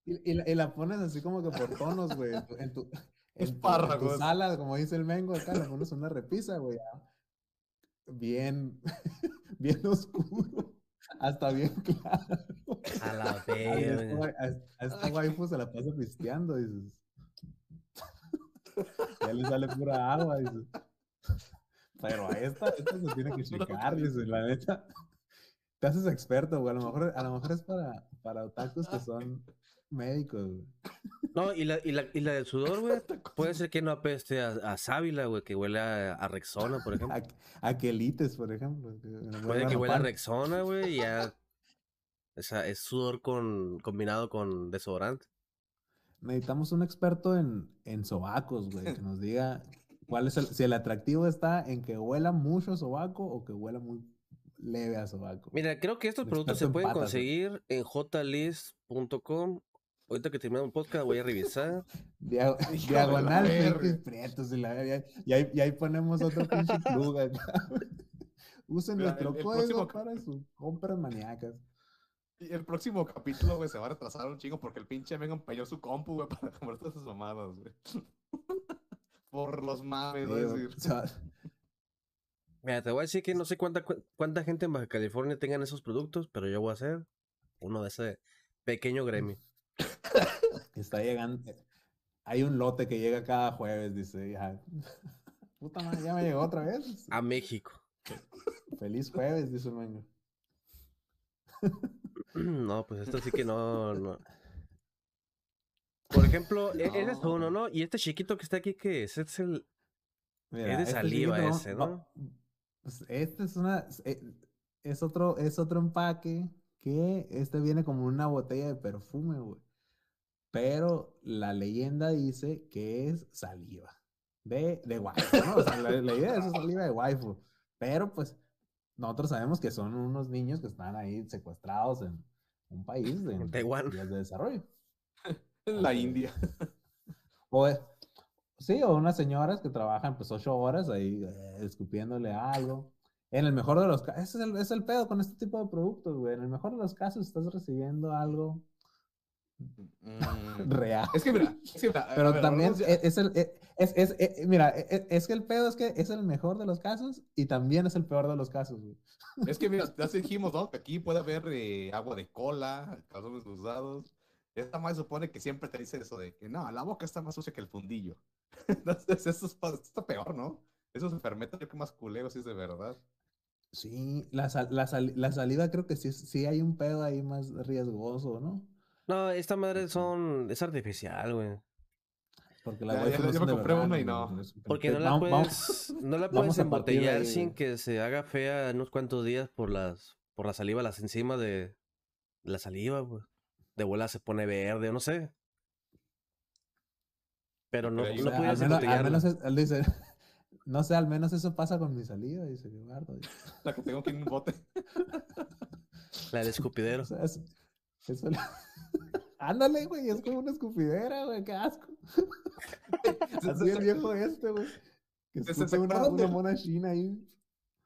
Y, y la, y la pones así como que por tonos, güey. En tu, en tu, en tu- sala, como dice el mengo acá, le pones una repisa, güey. Bien, bien oscuro. Hasta bien claro. A la Ay, a esta verga. a, esta waifu se la pasa pisteando, dices. Ya le sale pura agua, dices. Pero a esta, esta se tiene que checar, dices, la neta. Te haces experto, güey. A lo mejor, a lo mejor es para, para otakus que son médicos, güey. No, y la, y la, y la del sudor, güey. Puede ser que no apeste a, a sábila, güey, que huele a, a Rexona, por ejemplo. A, aquelites, por ejemplo. que Puede que a huela a. Rexona, güey, y ya. O sea, es sudor con, combinado con desodorante. Necesitamos un experto en, en sobacos, güey, que nos diga cuál es el, si el atractivo está en que huela mucho a sobaco o que huela muy leve a sobaco. Mira, creo que estos productos se en pueden patas, conseguir en jlist.com. Ahorita que terminamos el podcast voy a revisar. Dia- Hijo de la diagonal frikis prietos y, la, y, ahí- y ahí, y ahí ponemos otro pinche acá, güey. Usen Mira, nuestro el- el código próximo- para sus compras maníacas. Y el próximo capítulo, güey, se va a retrasar un chingo porque el pinche Mega empeñó su compu, güey, para comprar todas esas mamadas, güey. por los mames, voy a güey, decir. Mira, te voy a decir que no sé cuánta, cu- cuánta gente en Baja California tengan esos productos, pero yo voy a ser uno de ese pequeño gremio. está llegando. Hay un lote que llega cada jueves, dice. Ya. Puta madre, ya me llegó otra vez. A México. Feliz jueves, dice el mengo. No, pues esto sí que no, no. Por ejemplo, e- ese es No. uno, ¿no? Y este chiquito que está aquí, ¿qué es? Es el... Mira, Es de este saliva chiquito, ese, ¿no? pues, este es una. eh, Es otro, es otro empaque que este viene como una botella de perfume, güey. Pero la leyenda dice que es saliva. De, de waifu, ¿no? O sea, la, la idea es saliva de waifu. Pero pues, nosotros sabemos que son unos niños que están ahí secuestrados en un país de, En Taiwán. de desarrollo. En la. India. O, eh, sí, o unas señoras que trabajan pues ocho horas ahí eh, escupiéndole algo. En el mejor de los casos, es el, es el pedo con este tipo de productos, güey. En el mejor de los casos estás recibiendo algo Mm. real. Es que mira, es que Pero ver, también es, el, e- es, es, e- mira, e- es que el pedo es que es el mejor de los casos y también es el peor de los casos, güey. Es que mira, ya dijimos, ¿no? Que aquí puede haber eh, agua de cola, calzones usados. Esta madre supone que siempre te dice eso de que no, la boca está más sucia que el fundillo. Entonces, eso está peor, ¿no? Eso se fermenta, yo que más culero si es de verdad. Sí, la, sal- la, sal- la salida creo que sí, sí hay un pedo ahí más riesgoso, ¿no? No, esta madre son... es artificial, güey. Porque la Ya, waifu ya, no ya son me compré verdad, una y no, Porque no la Vamos- vamos- puedes, no la puedes de embotellar sin güey. que se haga fea en unos cuantos días por las por la saliva, las enzimas de, la saliva, pues. De vuela se pone verde, o no sé. Pero no, Pero no O sea, puedes al menos, al embotellarla. menos es- él dice, no sé, al menos eso pasa con mi salida, dice dice. La que tengo que ir en un bote. La del escupidero. O sea, es- eso Ándale, güey, es como una escupidera, güey, qué asco. Así el viejo este, güey. Que ¿Se- se una, una del- mona china ahí.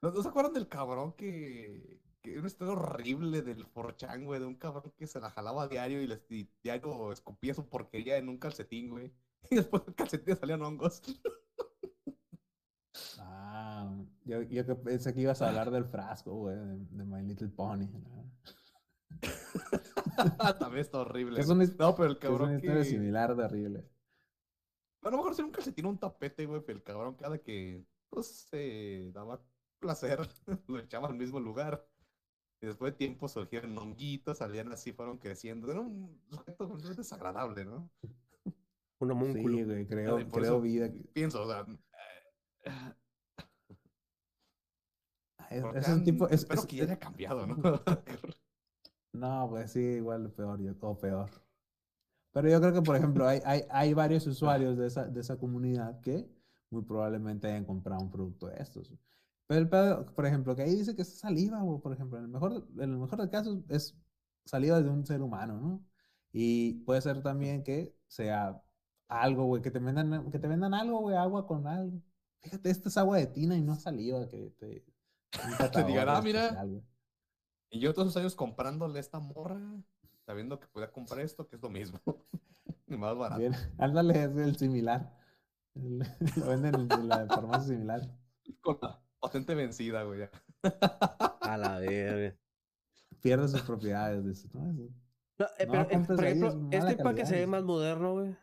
¿No, no se acuerdan del cabrón que, que un estado horrible del Forchan, güey? De un cabrón que se la jalaba a diario y, les, y diario escupía su porquería en un calcetín, güey. Y después del calcetín salían hongos. Ah, yo, yo pensé que ibas a hablar del frasco, güey, de, de My Little Pony. ¿no? También está horrible. Es una no, pero el Que Es una cabrón historia que... similar de horrible. A lo mejor era un calcetín un tapete, güey, pero el cabrón cada que, pues, se daba placer, lo echaba al mismo lugar. Y después de tiempo surgieron honguitos, salían así, fueron creciendo. Era un sujeto completamente desagradable, ¿no? Un homúnculo. Sí, güey, creo, creo vida. Pienso, o sea, Es, porque es un tipo. Es, espero es- que ya haya cambiado, ¿no? No, pues sí, igual peor, yo, o peor. Pero yo creo que, por ejemplo, hay, hay, hay varios usuarios de esa, de esa comunidad que muy probablemente hayan comprado un producto de estos. Pero el pedo, por ejemplo, que ahí dice que es saliva, güey, por ejemplo, en el mejor, en el mejor de casos es saliva de un ser humano, ¿no? Y puede ser también que sea algo, güey, que te vendan, que te vendan algo, güey, agua con algo. Fíjate, esta es agua de tina y no saliva, que te... Te digan, ah, mira, especial. Y yo todos esos años comprándole esta morra, sabiendo que podía comprar esto, que es lo mismo. y más barato. Bien, ándale, es el similar. El- lo venden en, la farmacia similar. Con la patente vencida, güey. ya. A la verga. Pierde sus propiedades. Dice, ¿no? Eso- No, eh, No, pero, eh, por ejemplo, es este empaque calidad, se ve más moderno, güey.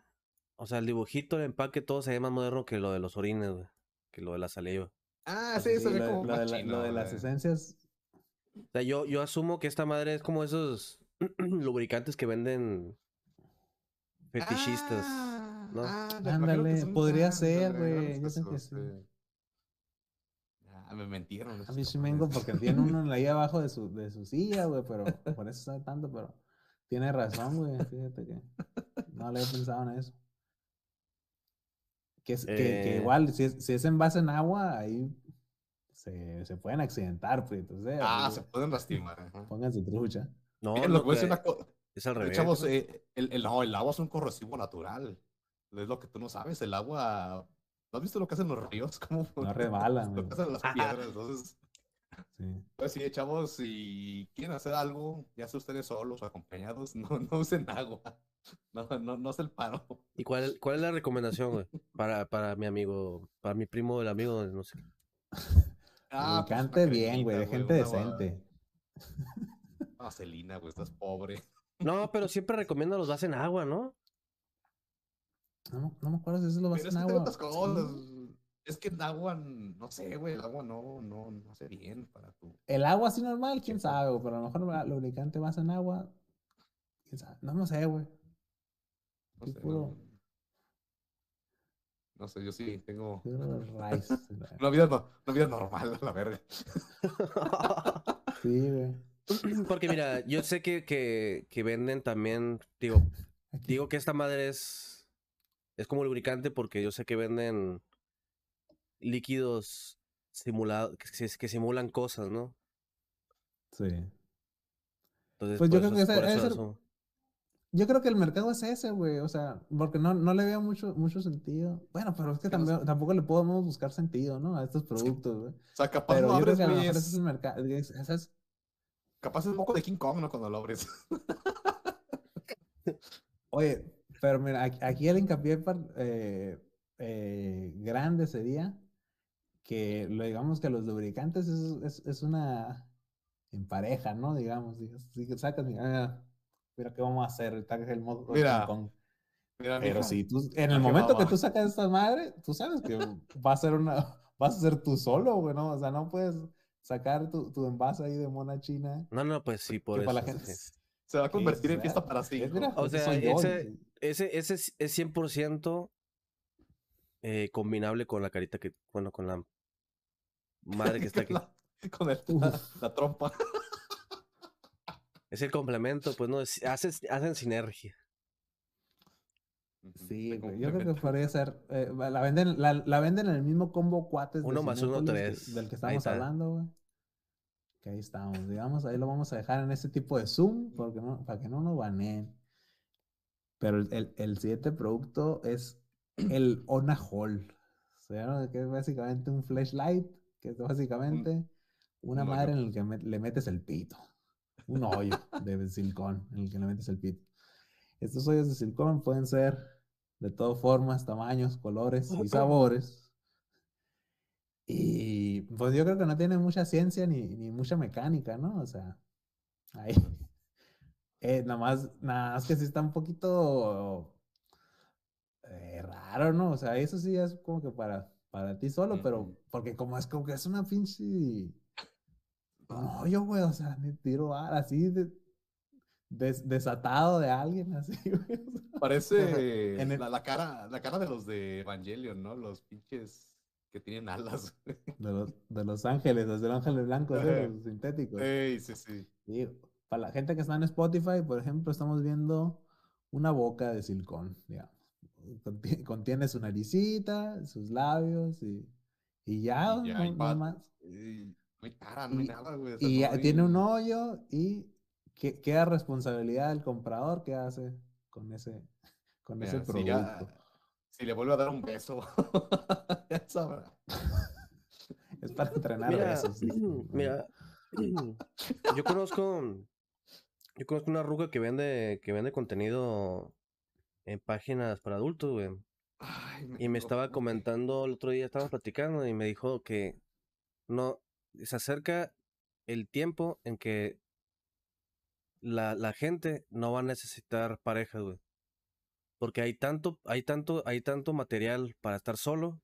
O sea, el dibujito, el empaque, todo se ve más moderno que lo de los orines, güey. Que lo de la saliva. Ah, sí, se ve lo, de- como lo más de la- chino, lo de las esencias. O sea, yo, yo asumo que esta madre es como esos lubricantes que venden fetichistas. Ah, ¿no? ah, Ándale, podría ser, güey, yo creo que sí. Ah, me mentieron. A mí sí vengo porque tiene uno ahí abajo de su, de su silla, güey, pero por eso sabe tanto, pero tiene razón, güey. Fíjate que no le he pensado en eso. Que, es- que, que Eh. igual, si es, si es en base en agua, ahí se, se pueden accidentar, pues, entonces, Ah, se pueden lastimar. ajá. pónganse trucha. No, Miren, no, les voy a decir eh, una es al Eh, revés. Chavos, eh, el, el- no, el agua es un corrosivo natural. Es lo que tú no sabes. El agua. ¿No has visto lo que hacen los ríos? ¿Cómo, No resbalan, Lo que hacen las piedras. Entonces, Sí. pues sí, chavos, si quieren hacer algo, ya sea ustedes solos o acompañados, no, no usen agua. No, no, no es el paro. ¿Y cuál, cuál es la recomendación, güey? Para, para mi amigo, para mi primo, el amigo, no sé. Ah, pues, bien, güey, de gente una decente. Vaselina, güey, estás pobre. No, pero siempre recomiendo los vas en agua, ¿no? No, me- no me acuerdo si eso lo vas Pero es en que tiene agua. otras cosas. Es que el agua, no sé, güey, el agua no, no, no hace bien para tu. El agua así normal, quién sabe, güey, pero a lo mejor el lubricante vas en agua. quién sabe. No, no sé, güey. No sé, puro- no, no sé, yo sí tengo una vida, no- una vida normal, la verga. Sí, güey. Porque mira, yo sé que, que, que venden también, digo, Aquí. digo que esta madre es, es como lubricante porque yo sé que venden líquidos simulados, que, que- simulan cosas, ¿no? Sí. Entonces, Pues por yo creo eso- que. Yo creo que el mercado es ese, güey. O sea, porque no, no le veo mucho, mucho sentido. Bueno, pero es que no sé. también, tampoco le podemos buscar sentido, ¿no? A estos productos, güey. O sea, capaz Pero yo creo abres, que a lo güey, mejor ese es- es el mercado. es- es- capaz es un poco de King Kong, ¿no? Cuando lo abres. Oye, pero mira, aquí, el hincapié eh, eh, grande sería que lo digamos que los lubricantes es, es, es una en pareja, ¿no? Digamos, si sacas, mira, mira, mira qué vamos a hacer, ahorita que es el modo Mira, King Kong. Mira, Pero si tú, en el momento que tú sacas esta madre, tú sabes que va a ser una, vas a ser tú solo, güey, ¿no? O sea, no puedes sacar tu, tu envase ahí de mona china. No, no, pues sí, por eso. para la gente- sí. Se va a convertir en fiesta para mira, O sea, ese- Ese, ese es, es 100% eh, combinable con la carita que, bueno, con la madre que está aquí. La- Con el- la, la trompa. Es el complemento, pues no, es- hacen, hacen sinergia. Sí, güey, yo creo que podría ser. eh, la, venden, la, la venden en el mismo combo cuates de Uno más uno, tres. del que estamos hablando, güey. Que ahí estamos, digamos, ahí lo vamos a dejar en ese tipo de Zoom porque no, para que no nos baneen. Pero el, el, el siguiente producto es el Ona Hall. O sea, ¿no? que es básicamente un flashlight, que es básicamente una un madre en el que le metes el pito. Un hoyo de silicón en el que le metes el pito. Estos hoyos de silicón pueden ser de todas formas, tamaños, colores y sabores. Y pues yo creo que no tiene mucha ciencia ni, ni mucha mecánica, ¿no? O sea, ahí. Eh, nada más, nada más que sí está un poquito eh, raro, ¿no? O sea, eso sí es como que para, para ti solo, pero porque como es como que es una pinche no, yo, güey, o sea, ni tiro así de, des- desatado de alguien, así, güey. o sea. Parece En el- la, la cara, la cara de los de Evangelion, ¿no? Los pinches que tienen alas. De los, de los ángeles, los del ángel blanco, Ajá. los sintéticos. Ey, sí, sí. Sí, para la gente que está en Spotify, por ejemplo, estamos viendo una boca de silicón, digamos. Conti- Contiene su naricita, sus labios y, y ya, Y ya, no, y no pa- más. Y no hay cara, no hay Y- nada, güey. o sea, Y no ya hay- tiene un hoyo y que- queda responsabilidad del comprador qué hace con ese, con ese si, producto. ya- si le vuelve a dar un beso, ya sabrá. Es para entrenar Mira, besos. sí, mira, yo conozco, yo conozco una ruga que vende, que vende contenido en páginas para adultos, güey. Ay, Y me estaba ¿cómo que? comentando el otro día, estábamos platicando y me dijo que no, se acerca el tiempo en que la, la gente no va a necesitar pareja, güey. Porque hay tanto, hay tanto, hay tanto material para estar solo,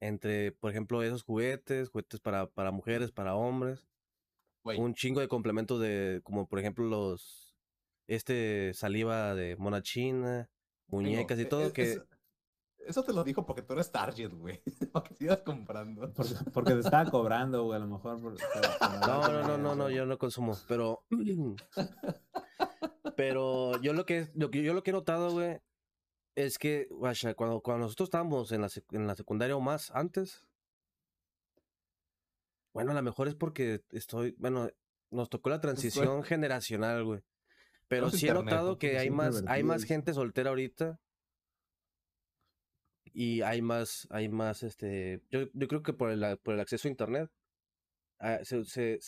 entre, por ejemplo, esos juguetes, juguetes para, para mujeres, para hombres, un chingo de complementos de, como por ejemplo los, este saliva de mona china, muñecas y e- todo, e- que... eso te lo dijo porque tú eres Target, güey. Para que sigas comprando. Porque, porque te estaba cobrando, güey, a lo mejor. por- por- por hablar No, no, no, no, no, yo no consumo, pero. pero yo lo que, lo que yo lo que he notado, güey, es que, guacha, cuando, cuando nosotros estábamos en la, en la secundaria o más antes, bueno, a lo mejor es porque estoy, bueno, nos tocó la transición generacional, güey. Pero sí he notado ¿no? que hay más, hay más gente soltera ahorita. Y hay más, hay más, este, yo, yo creo que por el, por el acceso a internet, ah, se, se,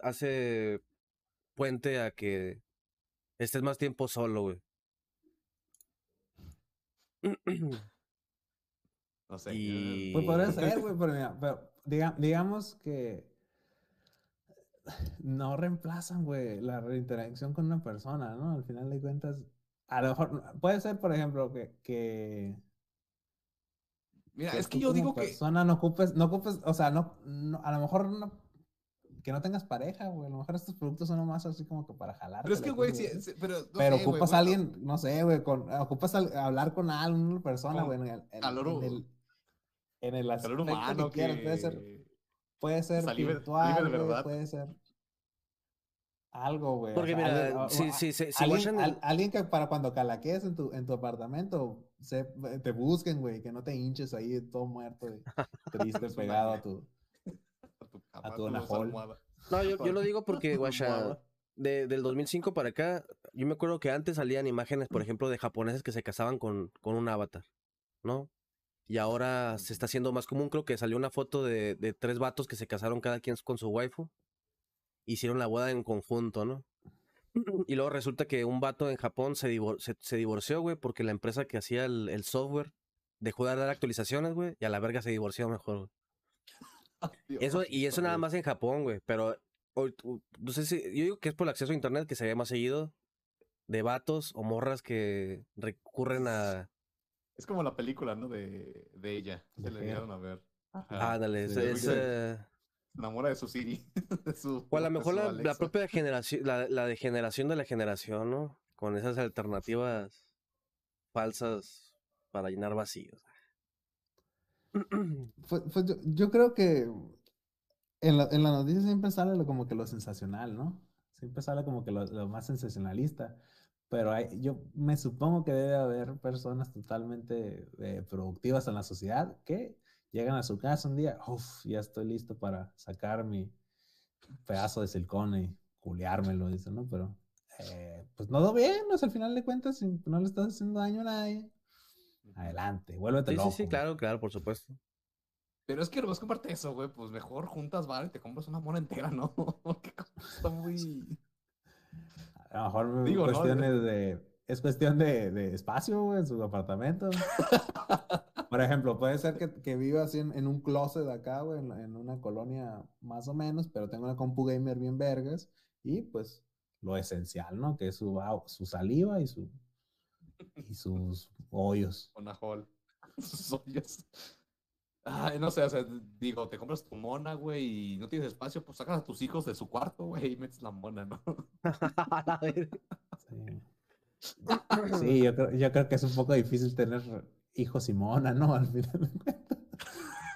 hace puente a que estés más tiempo solo, güey. No sé. Y- Pues podría ser, güey, pero, mira, pero diga- digamos que no reemplazan, güey, la interacción con una persona, ¿no? Al final de cuentas, a lo mejor puede ser, por ejemplo, que, que, Mira, que es que yo digo que. persona no ocupes, no ocupes, o sea, no, no- a lo mejor no, que no tengas pareja, güey, a lo mejor estos productos son nomás así como que para jalar. Pero es que, güey, sí, sí, pero. no Pero sé, ocupas a alguien, no sé, güey, con, ocupas al- hablar con alguna persona, güey, en el, en- calor en hu- el, en el calor humano que quieras, puede ser, puede ser virtual, de güey, puede ser algo, güey. o Porque sea, mira, alguien- si, si, si, si alguien, al- alguien que para cuando calaquees en tu, en tu apartamento, se, te busquen, güey, que no te hinches ahí todo muerto, y triste, pegado a tu... a tu a tu. No, yo, yo lo digo porque, guacha, de, del 2005 para acá, yo me acuerdo que antes salían imágenes, por ejemplo, de japoneses que se casaban con, con un avatar, ¿no? Y ahora se está haciendo más común, creo que salió una foto de, de tres vatos que se casaron cada quien con su waifu. Hicieron la boda en conjunto, ¿no? Y luego resulta que un vato en Japón se, divor- se, se divorció, güey, porque la empresa que hacía el, el software dejó de dar actualizaciones, güey, y a la verga se divorció mejor, güey. Dios, Eso, y eso nada más en Japón, güey. Pero no sé si. Yo digo que es por el acceso a internet que se ve más seguido de vatos o morras que recurren a. Es como la película, ¿no? De, de ella. Se le llegaron a ver. Ándale, sí, es, sí. es, Se enamora de su Siri. de su, o a lo mejor la, propia generación, la, la degeneración de la generación, ¿no? Con esas alternativas falsas para llenar vacíos. Pues, pues yo, yo creo que en la, en la noticia siempre sale lo, como que lo sensacional, ¿no? Siempre sale como que lo, lo más sensacionalista. Pero hay, yo me supongo que debe haber personas totalmente eh, productivas en la sociedad que llegan a su casa un día, uff, ya estoy listo para sacar mi pedazo de silicona y culiármelo, dice, ¿no? Pero eh, pues no bien, ¿no? Sea, al final de cuentas, si no le estás haciendo daño a nadie, adelante, vuélvete Sí, loco. sí, sí, güey. claro, claro, por supuesto. Pero es que no es comparte eso, güey. Pues mejor juntas y te compras una mona entera, ¿no? Está muy. A lo mejor Digo, ¿no? cuestiones de. Es cuestión de, de espacio, güey, en su apartamento. Por ejemplo, puede ser que, que viva así en, en un closet acá, güey, en, en una colonia más o menos, pero tengo una compu gamer bien vergas y pues lo esencial, ¿no? Que es su, su saliva y, su, y sus hoyos. Una hall. Sus hoyos. Ay, no sé, o sea, digo, te compras tu mona, güey, y no tienes espacio, pues sacas a tus hijos de su cuarto, güey, y metes la mona, ¿no? A la verga. Sí. Sí, yo creo, yo creo que es un poco difícil tener hijos y mona, ¿no? Al final de cuentas.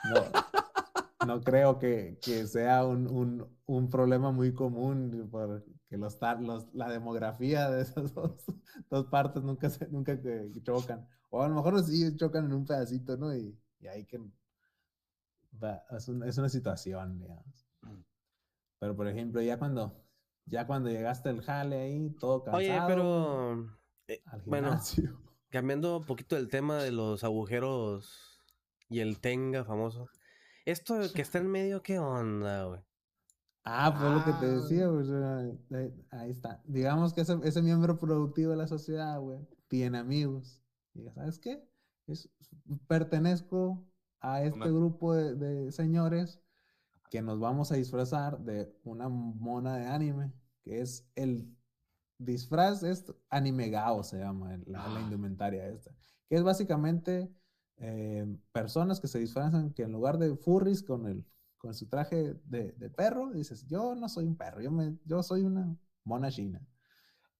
No, no creo que, que sea un, un, un problema muy común porque los, tar- los, la demografía de esas dos, dos partes nunca, se, nunca chocan. O a lo mejor sí chocan en un pedacito, ¿no? Y, y ahí que... va- es, un- es una situación, digamos. Pero, por ejemplo, ya cuando, ya cuando llegaste al jale ahí, todo cansado. Oye, pero. eh, al bueno, gimnasio. Cambiando un poquito el tema de los agujeros y el tenga famoso. Esto que está en medio, ¿qué onda, güey? Ah, pues lo que te Ah. decía, pues, eh, ahí está. Digamos que ese, ese miembro productivo de la sociedad, güey, tiene amigos. Y diga, ¿sabes qué? Es, pertenezco a este Una- grupo de, de señores que nos vamos a disfrazar de una mona de anime, que es el disfraz, es anime gao se llama la, la Ah. indumentaria esta, que es básicamente eh, personas que se disfrazan que en lugar de furries con el con su traje de, de perro, dices, yo no soy un perro, yo, me, yo soy una mona china.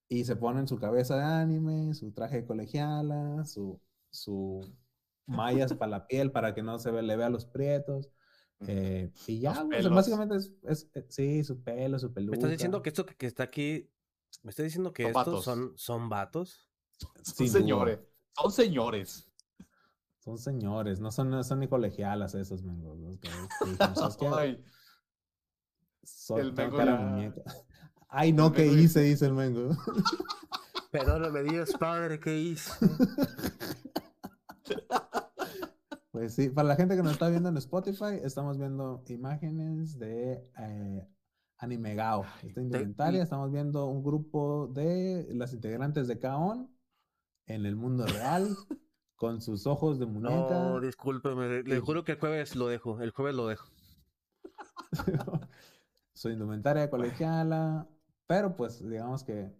Y se ponen su cabeza de anime, su traje de colegiala, su, su mallas para la piel para que no se ve, le vea los prietos. eh, y ya, básicamente es, es- eh, sí, su pelo, su ¿Me peluca. estás diciendo que esto que está aquí. ¿Me estás diciendo que Son estos vatos. son, son vatos? Son Sin duda. señores. Son señores. Son señores, no son, no son ni colegialas esos mengos. los que- que dijeron, "¿Sabes qué? Ay, Soy- el mengo cara de ya- muñeca". Ay, no, ¿qué hice? Dice el mengo. Perdóname, Dios padre, ¿qué hice? Pues sí, para la gente que nos está viendo en Spotify, estamos viendo imágenes de eh, Anime Gao, esta indumentaria. Estamos viendo un grupo de las integrantes de Kaon en el mundo real con sus ojos de muñeca. No, discúlpeme, le, juro que el jueves lo dejo, el jueves lo dejo. su indumentaria colegiala, pero pues digamos que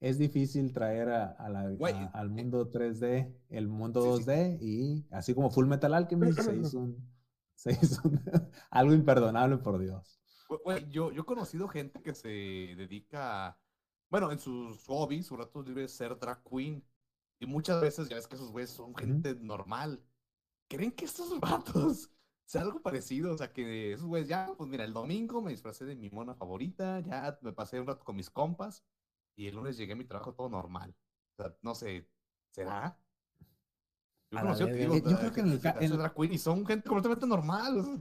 es difícil traer a, a la- a- al mundo 3D el mundo Sí, sí. 2D y así como Full Metal Alchemist se hizo, un- se hizo un- algo imperdonable por Dios. Yo, yo he conocido gente que se dedica, a- bueno, en sus hobbies, sus ratos libres, ser drag queen. Y muchas veces ya ves que esos güeyes son gente normal. ¿Creen que estos vatos sea algo parecido? O sea, que esos güeyes ya, pues mira, el domingo me disfracé de mi mona favorita, ya me pasé un rato con mis compas y el lunes llegué a mi trabajo todo normal. O sea, no sé, ¿será? Yo digo, Eh, yo creo que en el en- drag queen y son gente completamente normal. o sea,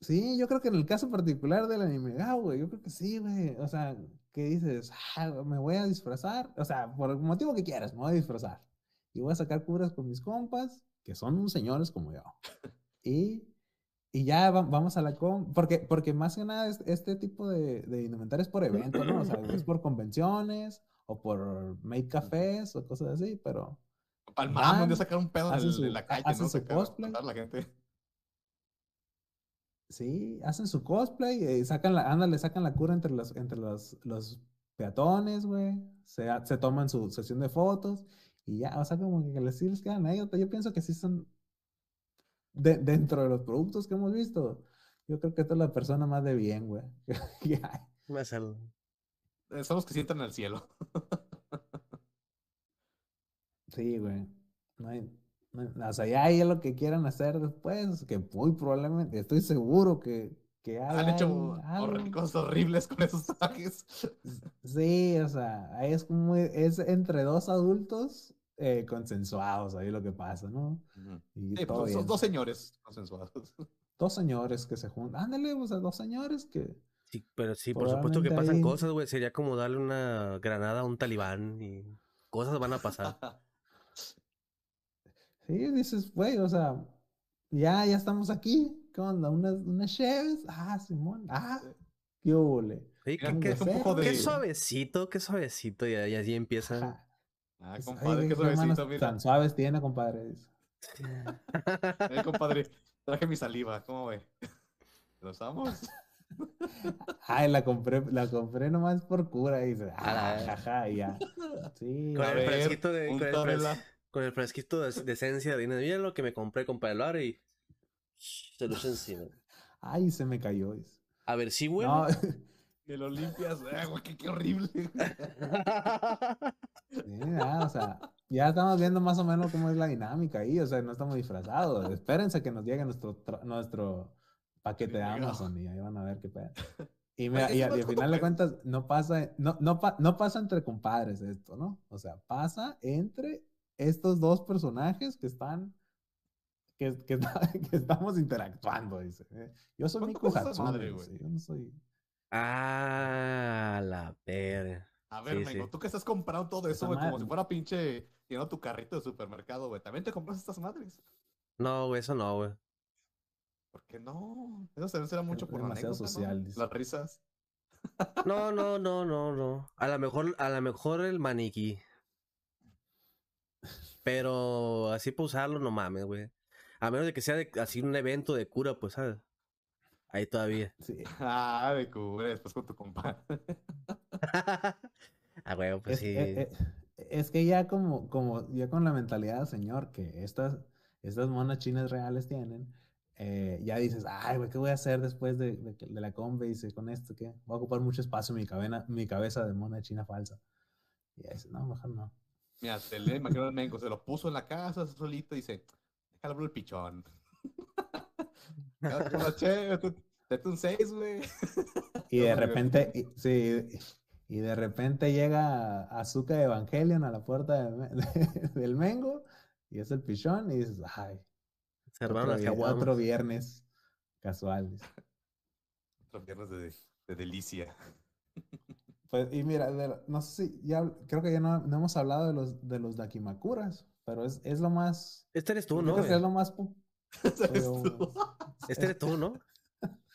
Sí, yo creo que en el caso particular del anime, ah, güey, yo creo que sí, güey. O sea, que dices, "Ah, me voy a disfrazar, o sea, por el motivo que quieras, me voy a disfrazar. Y voy a sacar curas con mis compas, que son unos señores como yo. Y, y ya va- vamos a la com, porque, porque más que nada es- este tipo de, de indumentaria es por evento, ¿no? O sea, es por convenciones o por make cafés o cosas así, pero día Van, sacar un pedo en, su- la calle, hacen ¿no? su cosplay. la gente. Sí, hacen su cosplay, eh, sacan la, ándale, sacan la cura entre los, entre los, los peatones, güey. Se, se toman su sesión de fotos y ya, o sea, como que les sí les queda anécdota. Yo pienso que sí son de- dentro de los productos que hemos visto. Yo creo que esta es la persona más de bien, güey. Eh, Son los que sientan al cielo. Sí, güey. No hay- o sea, ya es lo que quieran hacer después, que muy probablemente, estoy seguro que, que Han hecho algo. cosas horribles con esos trajes. Sí, o sea, es como es entre dos adultos eh, consensuados, ahí lo que pasa, ¿no? Y Sí, pues, todo son- dos señores consensuados. Dos señores que se juntan. Ándale, o sea, dos señores que. Sí, pero sí, por supuesto que pasan ahí- cosas, güey. Sería como darle una granada a un talibán y cosas van a pasar. Sí, dices, güey, o sea, ya, ya estamos aquí. ¿Qué onda? ¿Unas, unas cheves? Ah, Simón. Ah, qué ole. Sí, Mira, qué, un suavecito, qué suavecito. Y, y así empieza. Ajá. Ah, compadre, "Ay, qué suavecito, mira. Tan suaves tiene, compadre. Eh, compadre, traje mi saliva, ¿cómo ve? ¿Lo usamos? Ay, la compré, la compré nomás por cura. Y dice, ah, verga. jaja, y ya. Sí, Con el fresquito de. Con el. Con el fresquito de, de esencia de dinero. Mira lo que me compré con Pablo y. Se lo encima. Ay, se me cayó. A ver si huele. No, Me lo limpias. Güey, qué, qué horrible. sí, ya, o sea, ya estamos viendo más o menos cómo es la dinámica ahí, o sea, no estamos disfrazados. Espérense que nos llegue nuestro, nuestro paquete de. Amazon y ahí van a ver qué pedo. Y, y, al final de cuentas, no pasa, no, no, pa- no pasa entre compadres esto, ¿no? O sea, pasa entre estos dos personajes que están, que, que, está- que estamos interactuando, dice. ¿eh? Yo soy ¿Cuánto Miku Hatsune, madre, yo no soy... Ah, la verga. A ver, Sí, Mengo, sí. tú que estás comprando todo eso, güey, como si fuera pinche llenando tu carrito de supermercado, güey. ¿También te compras estas madres? No, güey, eso no, güey. ¿Por qué no? Eso se será mucho Es por la demasiado anécdota, social. Las risas. No, no, no, no, no. A lo mejor, a lo mejor el maniquí. Pero así para usarlo, no mames, güey. A menos de que sea de- así un evento de cura, pues, ¿sabes? Ahí todavía. Sí. Ah, de cubre después con tu compa. Ah, güey, pues Es, sí. eh, eh, es que ya como, como ya con la mentalidad, señor, que estas, estas monas chinas reales tienen, eh, ya dices, ay, güey, ¿qué voy a hacer después de, de, de la combe? Dice, con esto, ¿qué? Voy a ocupar mucho espacio en mi, cabena, mi cabeza de mona china falsa. Y ya dices, no, mejor no. Mira, se le imagino al Mengo, se lo puso en la casa solito y dice, déjalo abrir el pichón. Date un 6, güey. Y de repente, y, sí, y de repente llega Azuka Evangelion a la puerta de del Mengo y es el pichón y dices, ay, Se armaron otro, las vi- caguamas. otro viernes viernes de, de delicia. Pues, y mira, de no sé si ya, creo que ya no, no hemos hablado de los, de los Dakimakuras, pero es, es lo más, Este eres tú, ¿no? creo que es lo más, yo, Este eres tú, ¿no?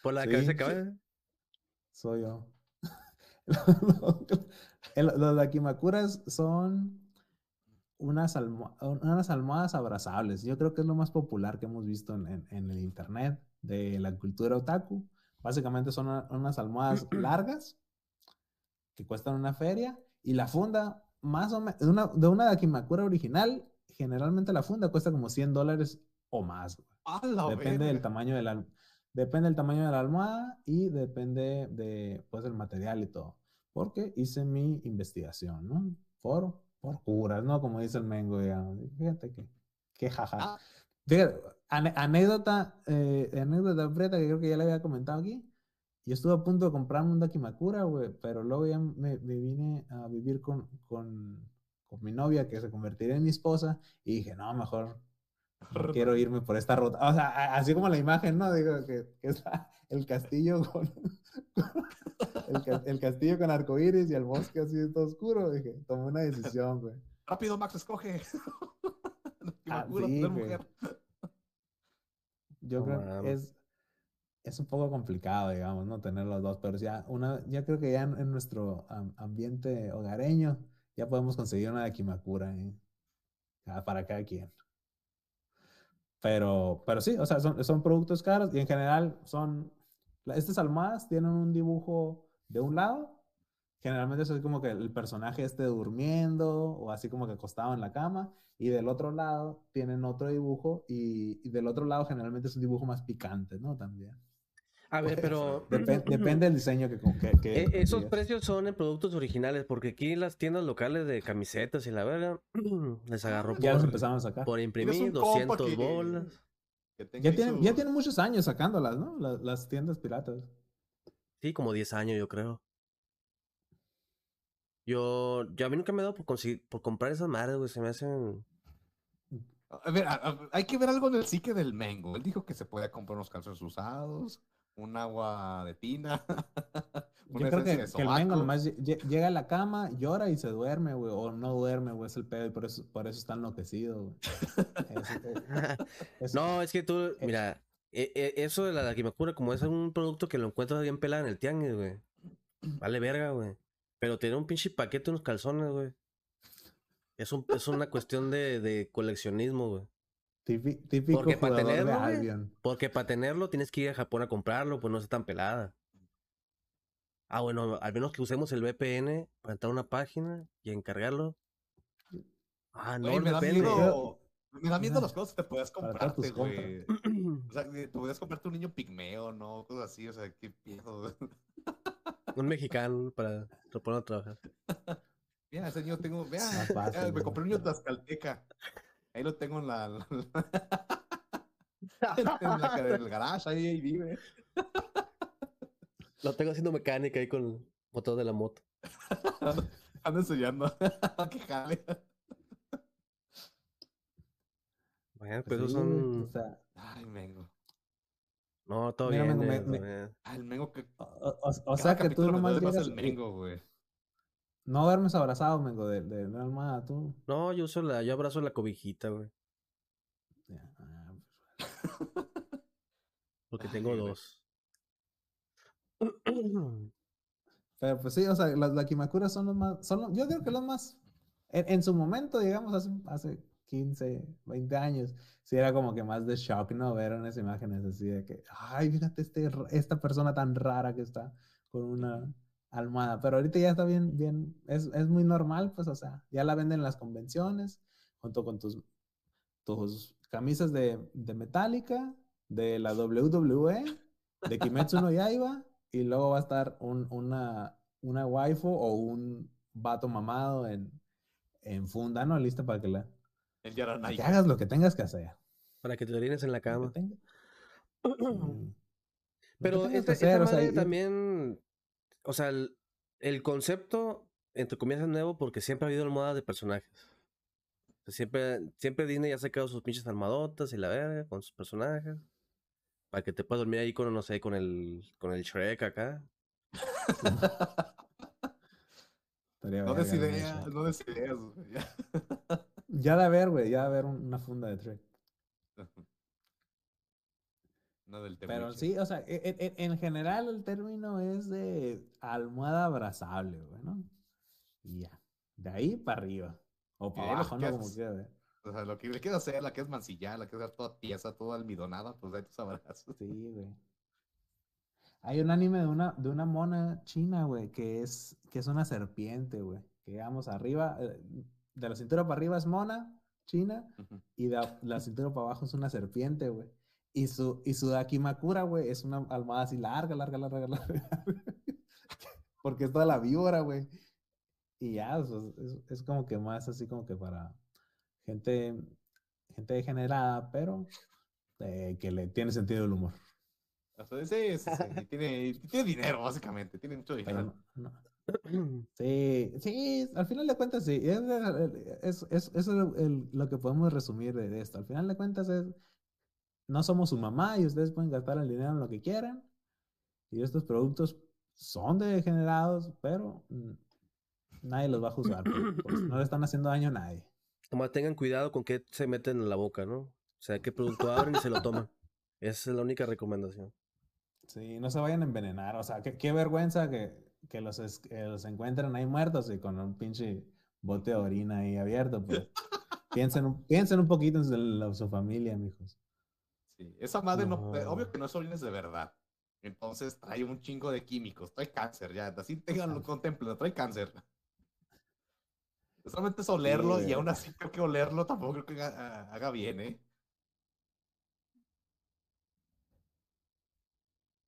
Por la Sí, cabeza sí. que cabe. soy yo. Los Dakimakuras son unas, almo- unas almohadas abrazables. Yo creo que es lo más popular que hemos visto en, en- en el internet de la cultura otaku. Básicamente son una- unas almohadas largas que cuestan una feria y la funda, más o menos, de una, de una Dakimakura original, generalmente la funda cuesta como 100 dólares o más. güey. ¡A la Depende del tamaño de la, depende del tamaño de la almohada y depende de, pues, el material y todo. Porque hice mi investigación, ¿no? Por, por curas, ¿no? Como dice el Mengo, digamos. Fíjate que, que jaja. Ah. Fíjate, anécdota, eh, anécdota prieta que creo que ya le había comentado aquí. Yo estuve a punto de comprarme un Dakimakura, güey, pero luego ya me, me vine a vivir con, con, con mi novia, que se convertiría en mi esposa, y dije, no, mejor no quiero irme por esta ruta. O sea, así como la imagen, ¿no? Digo que, que está el castillo con, el, ca- el castillo con arcoíris y el bosque así todo oscuro. Dije, tomé una decisión, güey. Rápido, Max, escoge. Ah, sí, mujer. Yo creo que es, es un poco complicado, digamos, ¿no? Tener los dos, pero ya, una, ya creo que ya en, en nuestro am- ambiente hogareño ya podemos conseguir una de Kimakura, ¿eh? Para cada quien. Pero, pero sí, o sea, son, son productos caros y en general son, estas almohadas tienen un dibujo de un lado, generalmente es así como que el personaje esté durmiendo o así como que acostado en la cama y del otro lado tienen otro dibujo y, y del otro lado generalmente es un dibujo más picante, ¿no? También. A ver, pero Depen- depende del diseño que, que, que e- esos precios son en productos originales, porque aquí las tiendas locales de camisetas y la verga les agarró Ya los por, empezaron a sacar. por imprimir un compa 200 que- bolas. Ya tienen, ya tienen muchos años sacándolas, ¿no? La- las tiendas piratas. Sí, como 10 años, yo creo. Yo, yo a mí nunca me he dado por, conseguir, por comprar esas madres, güey. Se me hacen. A ver, a- a- hay que ver algo en el psique del Mengo. Él dijo que se puede comprar unos calzones usados, un agua de tina. Yo creo que, que el Mengo nomás lle- lle- llega a la cama, llora y se duerme, güey. O no duerme, güey. Es el pedo y por eso, por eso está enloquecido, güey. Es- No, es que tú, mira, e- e- eso de la Dakimakura, como es un producto que lo encuentras bien pelado en el tianguis, güey. Vale verga, güey. Pero tener un pinche paquete de unos calzones, güey. Es, un, es una cuestión de, de coleccionismo, güey. Típi- típico Porque para tenerlo. Porque para tenerlo tienes que ir a Japón a comprarlo, pues no está tan pelada. Ah, bueno, al menos que usemos el VPN para entrar a una página y encargarlo. Ah, no, me da miedo. Me da miedo las cosas que te tus comprarte, güey. O sea, te puedes comprarte un niño pigmeo, ¿no? Cosas así, o sea, qué pedo. un mexicano para lo poner a trabajar. Mira, ese niño tengo, vea, Más vea, fácil, me compré un niño tlaxcalteca. Ahí lo tengo en la, la- en, la- en el garage, ahí, ahí vive. Lo tengo haciendo mecánica ahí con el motor de la moto. Ando enseñando que jale. Bueno, pues esos Sí, güey, son. o sea, Ay, Mengo. No, todo Mira, bien. Mengo, eh, me- me-. Ah, el Mengo que. o, o- sea que tú nomás llegas el Mengo, güey. No duermes abrazado, Mengo, de, de una almohada, tú. No, yo uso la, yo abrazo la cobijita, güey. Ya, ah, Porque Ay, tengo dos. Pero pues sí, o sea, las Dakimakuras son los más, son los- yo creo que los más, en, en su momento, digamos, hace, hace 15, 20 años, sí era como que más de shock, ¿no? Ver unas imágenes así de que, ay, fíjate este, esta persona tan rara que está con una almohada, pero ahorita ya está bien, bien, es, es muy normal, pues, o sea, ya la venden en las convenciones, junto con tus, tus camisas de, de Metallica, de la WWE, de Kimetsu no Yaiba, y luego va a estar un- una, una waifu o un vato mamado en, en funda, ¿no? Lista para que, la, El para Yaranai. que hagas lo que tengas que hacer. Para que te orines en la cama. Pero esta, esta o sea, madre también, o sea, el, el concepto, entre comillas, es nuevo porque siempre ha habido almohadas de personajes. O sea, siempre, siempre Disney ha sacado sus pinches armadotas y la verga con sus personajes. Para que te puedas dormir ahí con, no sé, con el, con el Shrek acá. No verga, des ¿no? ideas, no des ideas, güey. ya. Ya de haber, güey, ya de haber un- una funda de Trek. No del Pero temuche. sí, o sea, e- e- e- en, general el término es de almohada abrazable, güey, ¿no? Y ya, de ahí para arriba. O para abajo, ¿no? Como quiera. ¿eh? O sea, lo que le quieres hacer, la que es mancillar, la que es toda tiesa, toda almidonada, pues ahí tú sabrás. Sí, güey. Hay un anime de una, de una mona china, güey, que es, que es una serpiente, güey. Que digamos, arriba, eh, de la cintura para arriba es mona, china, Ujú. y de la cintura para abajo es una serpiente, güey. Y su, y su Dakimakura, güey, es una almohada así larga, larga, larga, larga. Porque es toda la víbora, güey. Y ya, o sea, es, es como que más así como que para gente, gente degenerada, pero eh, que le tiene sentido el humor. O sea, sí, sí, sí, Tiene, tiene dinero, básicamente. Tiene mucho dinero. no- no. Sí, sí, al final de cuentas sí. Es, es- es- eso es el- el- lo que podemos resumir de esto. Al final de cuentas es, no somos su mamá y ustedes pueden gastar el dinero en lo que quieran. Y estos productos son degenerados, pero mm, nadie los va a juzgar. no le están haciendo daño a nadie. Nomás tengan cuidado con qué se meten en la boca, ¿no? O sea, qué producto abren y se lo toman. Esa es la única recomendación. Sí, no se vayan a envenenar. O sea, qué, qué vergüenza que, que los, es- que los encuentren ahí muertos y con un pinche bote de orina ahí abierto. Pues. piensen, piensen un poquito en su, en su familia, mijos. Sí, esa madre no, No. obvio que no es orines de verdad. Entonces trae un chingo de químicos, trae cáncer, ya, así tenganlo, contemplen, trae cáncer. Solamente es olerlo y aún así creo que olerlo tampoco creo que haga, haga bien, ¿eh?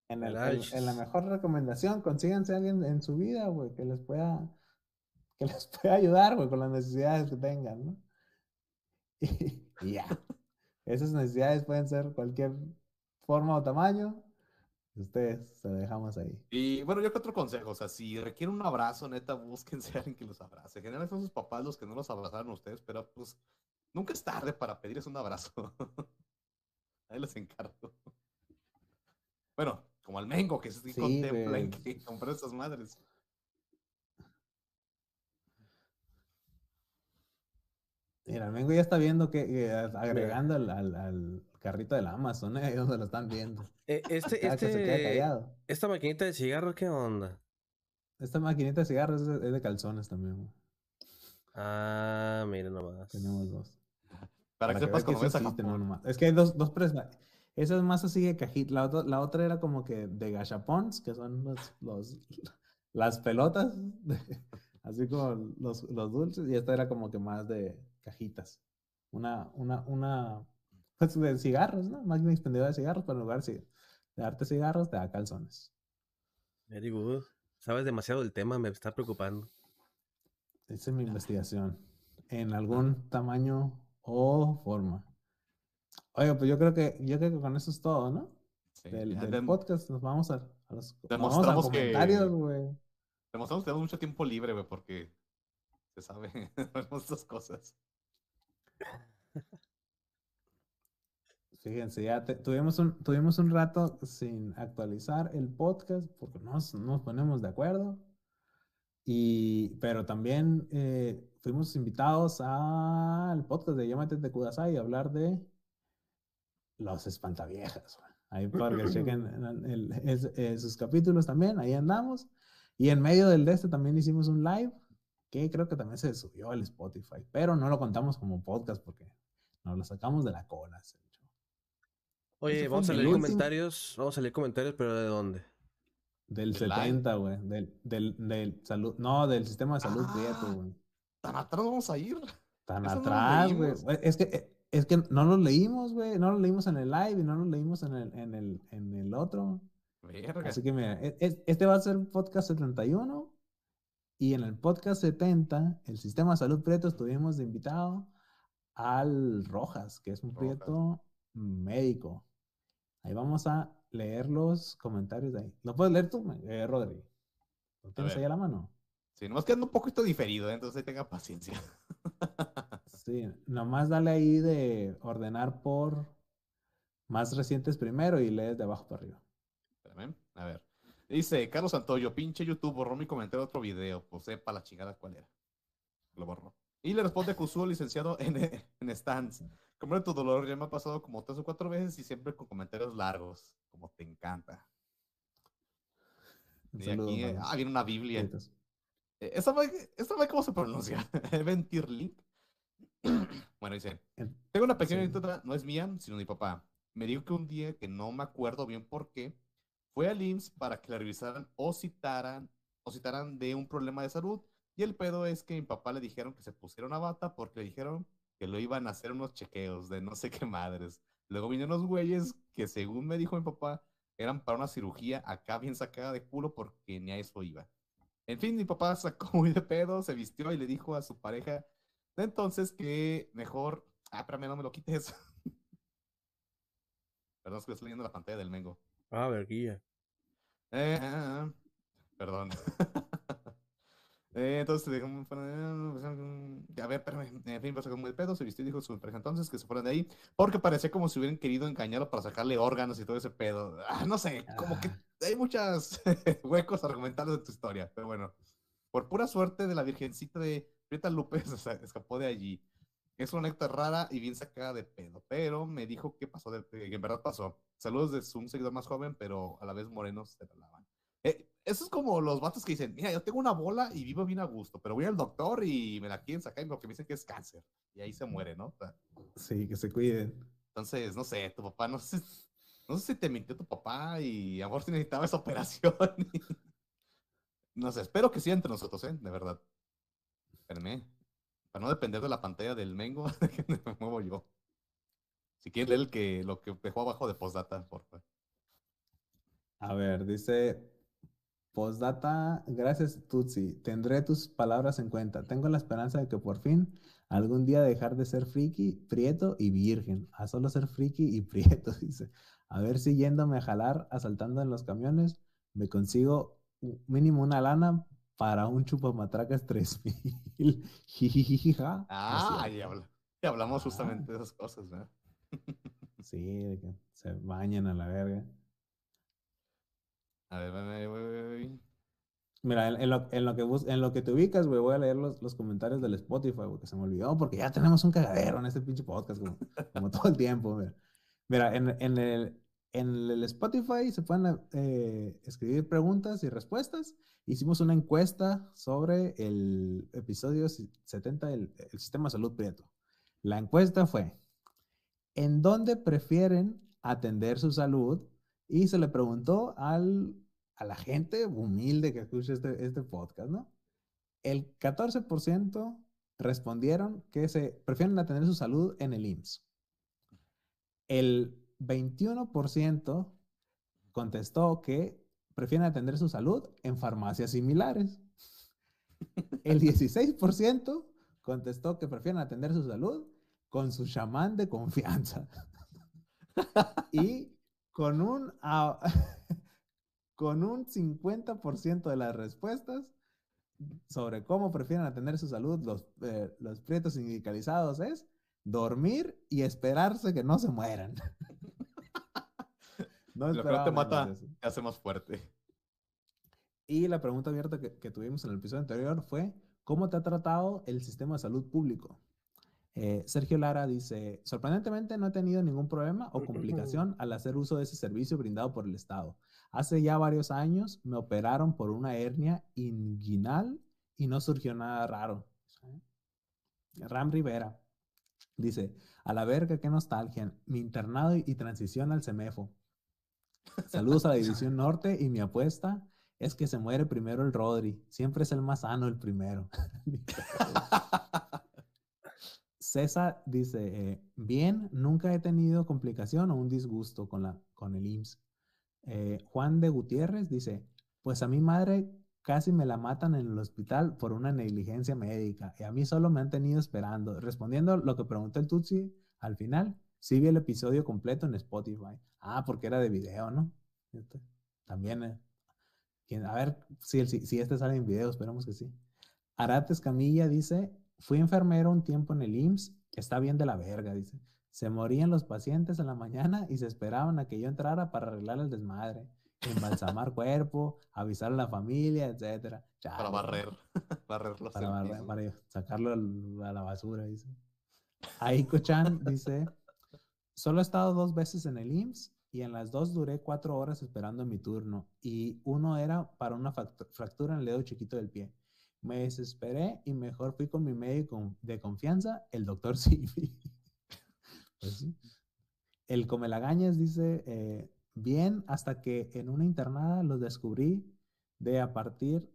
En, el- la mejor recomendación, consíganse a alguien en su vida, güey, que les pueda, que les pueda ayudar, güey, con las necesidades que tengan, ¿no? Y, y ya. Esas necesidades pueden ser cualquier forma o tamaño. Ustedes se lo dejamos ahí. Y bueno, yo que otro consejo, o sea, si requieren un abrazo, neta, búsquense a alguien que los abrace. Generalmente son sus papás los que no los abrazaron a ustedes, pero pues nunca es tarde para pedirles un abrazo. Ahí les encargo. Bueno, como al Mengo, que sí, Sí, contempla en que compró esas madres. Mira, el Mengo ya está viendo que, que agregando al, al- al carrito del Amazon, ¿eh? Ahí donde lo están viendo. Eh, este, Cada que se queda este, callado. esta maquinita de cigarro, ¿qué onda? Esta maquinita de cigarros es de, es de calzones también, güey. Ah, miren nomás. Tenemos dos. Para, que veas sepas existe, no Japón. nomás. Es que hay dos, dos presa- Esa es más así de cajita. La, otra- la otra era como que de gachapons, que son los, los, las pelotas, de- así como los, los dulces. Y esta era como que más de cajitas. Una, una, una, pues de cigarros, ¿no? Máquina expendedora de cigarros, pero en lugar de de darte cigarros, te da calzones. Very good. Sabes demasiado del tema, me está preocupando. Esa es mi investigación. En algún tamaño o forma. Oiga, pues yo creo que, yo creo que con eso es todo, ¿no? Sí, del, podcast. Nos vamos a, a los nos vamos a Demostramos que- comentarios, güey. Demostramos que tenemos mucho tiempo libre, güey, porque se sabe, vemos estas cosas. Fíjense, ya te- tuvimos, un, tuvimos un rato sin actualizar el podcast porque no nos, nos ponemos de acuerdo. Y, pero también eh, fuimos invitados al podcast de Llámate de Kudasai a hablar de los espantaviejas. Ahí para que chequen el- el- es- eh, sus capítulos también, ahí andamos. Y en medio del de este también hicimos un live que creo que también se subió al Spotify, pero no lo contamos como podcast porque nos lo sacamos de la cola. Oye, vamos a leer último. comentarios. Vamos a leer comentarios, pero ¿de dónde? Del ¿Del live? 70, güey. Del, del, del salud. No, del sistema de salud prieto, Ah. güey. ¿Tan atrás vamos a ir? Tan eso atrás, güey. Es que, eh, es que no lo leímos, güey. No lo leímos en el live y no lo leímos en el, en el, en el otro. Verga. Así que mira, e- e- este va a ser podcast 71. Y en el podcast 70, el sistema de salud prieto, estuvimos de invitado al Rojas, que es un Rojas. prieto médico. Ahí vamos a leer los comentarios de ahí. ¿Lo puedes leer tú, eh, Rodri? ¿Lo tienes ahí a la mano? Sí, nomás quedando un poquito diferido, ¿eh? entonces tenga paciencia. Sí, nomás dale ahí de ordenar por más recientes primero y lees de abajo para arriba. Espérame, a ver. Dice Carlos Santoyo, pinche YouTube, borró mi comentario de otro video. Pues sepa la chingada cuál era. Lo borró. Y le responde Kusuo, licenciado en, en stands. Como tu dolor ya me ha pasado como tres o cuatro veces y siempre con comentarios largos, como te encanta. Y saludo aquí, para ah, viene una Biblia. Carlitos. Eh, ¿Esta madre, esta madre cómo se pronuncia? Ventirlink. Bueno, dice, En- tengo una pequeña Sí. anécdota, no es mía, sino de mi papá. Me dijo que un día, que no me acuerdo bien por qué, fue al IMSS para que le revisaran o citaran, o citaran de un problema de salud. Y el pedo es que mi papá le dijeron que se pusiera una bata porque le dijeron que lo iban a hacer unos chequeos de no sé qué madres. Luego vinieron los güeyes que según me dijo mi papá, eran para una cirugía acá bien sacada de culo porque ni a eso iba. En fin, mi papá sacó muy de pedo, se vistió y le dijo a su pareja de entonces que mejor... Ah, espérame, no me lo quites. Perdón, es que estoy leyendo la pantalla del Mengo. Ah, verguilla. Eh, ah, ah, perdón. Eh, entonces, dejamos para- a ver, espérame, en fin, pasó muy de pedo, se vistió y dijo a su pareja entonces que se fueran de ahí, porque parecía como si hubieran querido engañarlo para sacarle órganos y todo ese pedo. Ah, no sé, como que Ah. hay muchos huecos argumentales de tu historia, pero bueno. Por pura suerte de la virgencita de Prieta Lupe se escapó de allí. Es una anécdota rara y bien sacada de pedo, pero me dijo que pasó, de, que en verdad pasó. Saludos de un seguidor más joven, pero a la vez morenos se la lavan. Eh, eso es como los vatos que dicen, mira, yo tengo una bola y vivo bien a gusto, pero voy al doctor y me la quieren sacar y lo que me dicen que es cáncer. Y ahí se muere, ¿no? O sea, Sí, que se cuiden. Entonces, no sé, tu papá, no sé, no sé si te mintió tu papá y a lo mejor si necesitaba esa operación. No sé, espero que sí entre nosotros, ¿eh? De verdad. Espérenme. Para no depender de la pantalla del Mengo, me muevo yo. Si quieres leer el que, lo que dejó abajo de postdata, por favor. A ver, dice Postdata, gracias Tutsi, tendré tus palabras en cuenta. Tengo la esperanza de que por fin algún día dejar de ser friki, prieto y virgen, a solo ser friki y prieto, dice. A ver si yéndome a jalar, asaltando en los camiones, me consigo mínimo una lana para un chupamatracas 3000. Jijijija. Ah, ya, habla- ya hablamos Ah. justamente de esas cosas, ¿verdad? Sí, de que se bañan a la verga. A ver, voy, voy, voy. Mira, en, en lo, en lo que bus- en lo que te ubicas, güey, voy a leer los, los comentarios del Spotify, güey, que se me olvidó, porque ya tenemos un cagadero en este pinche podcast, como, como todo el tiempo, mira. En el, en el Spotify se pueden eh, escribir preguntas y respuestas. Hicimos una encuesta sobre el episodio 70 del el Sistema de Salud Prieto. La encuesta fue, ¿en dónde prefieren atender su salud? Y se le preguntó al, a la gente humilde que escucha este, este podcast, ¿no? El 14% respondieron que se prefieren atender su salud en el IMSS. El 21% contestó que prefieren atender su salud en farmacias similares. El 16% contestó que prefieren atender su salud con su chamán de confianza. Y con un, con un 50% de las respuestas sobre cómo prefieren atender su salud los, eh, los prietos sindicalizados es dormir y esperarse que no se mueran. No Lo que te mata, te hace más fuerte. Y la pregunta abierta que, que tuvimos en el episodio anterior fue, ¿cómo te ha tratado el sistema de salud público? Eh, Sergio Lara dice, sorprendentemente no he tenido ningún problema o complicación al hacer uso de ese servicio brindado por el Estado. Hace ya varios años me operaron por una hernia inguinal y no surgió nada raro. Ram Rivera dice, a la verga, qué nostalgia, mi internado y, y transición al CEMEFO. Saludos a la División Norte y mi apuesta es que se muere primero el Rodri. Siempre es el más sano el primero. César dice, eh, bien, nunca he tenido complicación o un disgusto con, la, con el IMSS. Eh, Juan de Gutiérrez dice, pues a mi madre casi me la matan en el hospital por una negligencia médica y a mí solo me han tenido esperando. Respondiendo lo que preguntó el Tutsi, al final, sí vi el episodio completo en Spotify. Ah, porque era de video, ¿no? Este, también, eh, a ver si, el- si, si este sale en video, esperamos que sí. Arates Camilla dice, fui enfermero un tiempo en el IMSS, está bien de la verga, dice. Se morían los pacientes en la mañana y se esperaban a que yo entrara para arreglar el desmadre, embalsamar cuerpo, avisar a la familia, etcétera. Para Chale, barrer. barrer los para, barrer- para sacarlo a la basura, dice. Aiko-chan dice, solo he estado dos veces en el IMSS y en las dos duré cuatro horas esperando mi turno y uno era para una fractura en el dedo chiquito del pie. Me desesperé y mejor fui con mi médico de confianza, el doctor Sibi. Pues sí. El Comelagañas dice, eh, bien, hasta que en una internada los descubrí, de a partir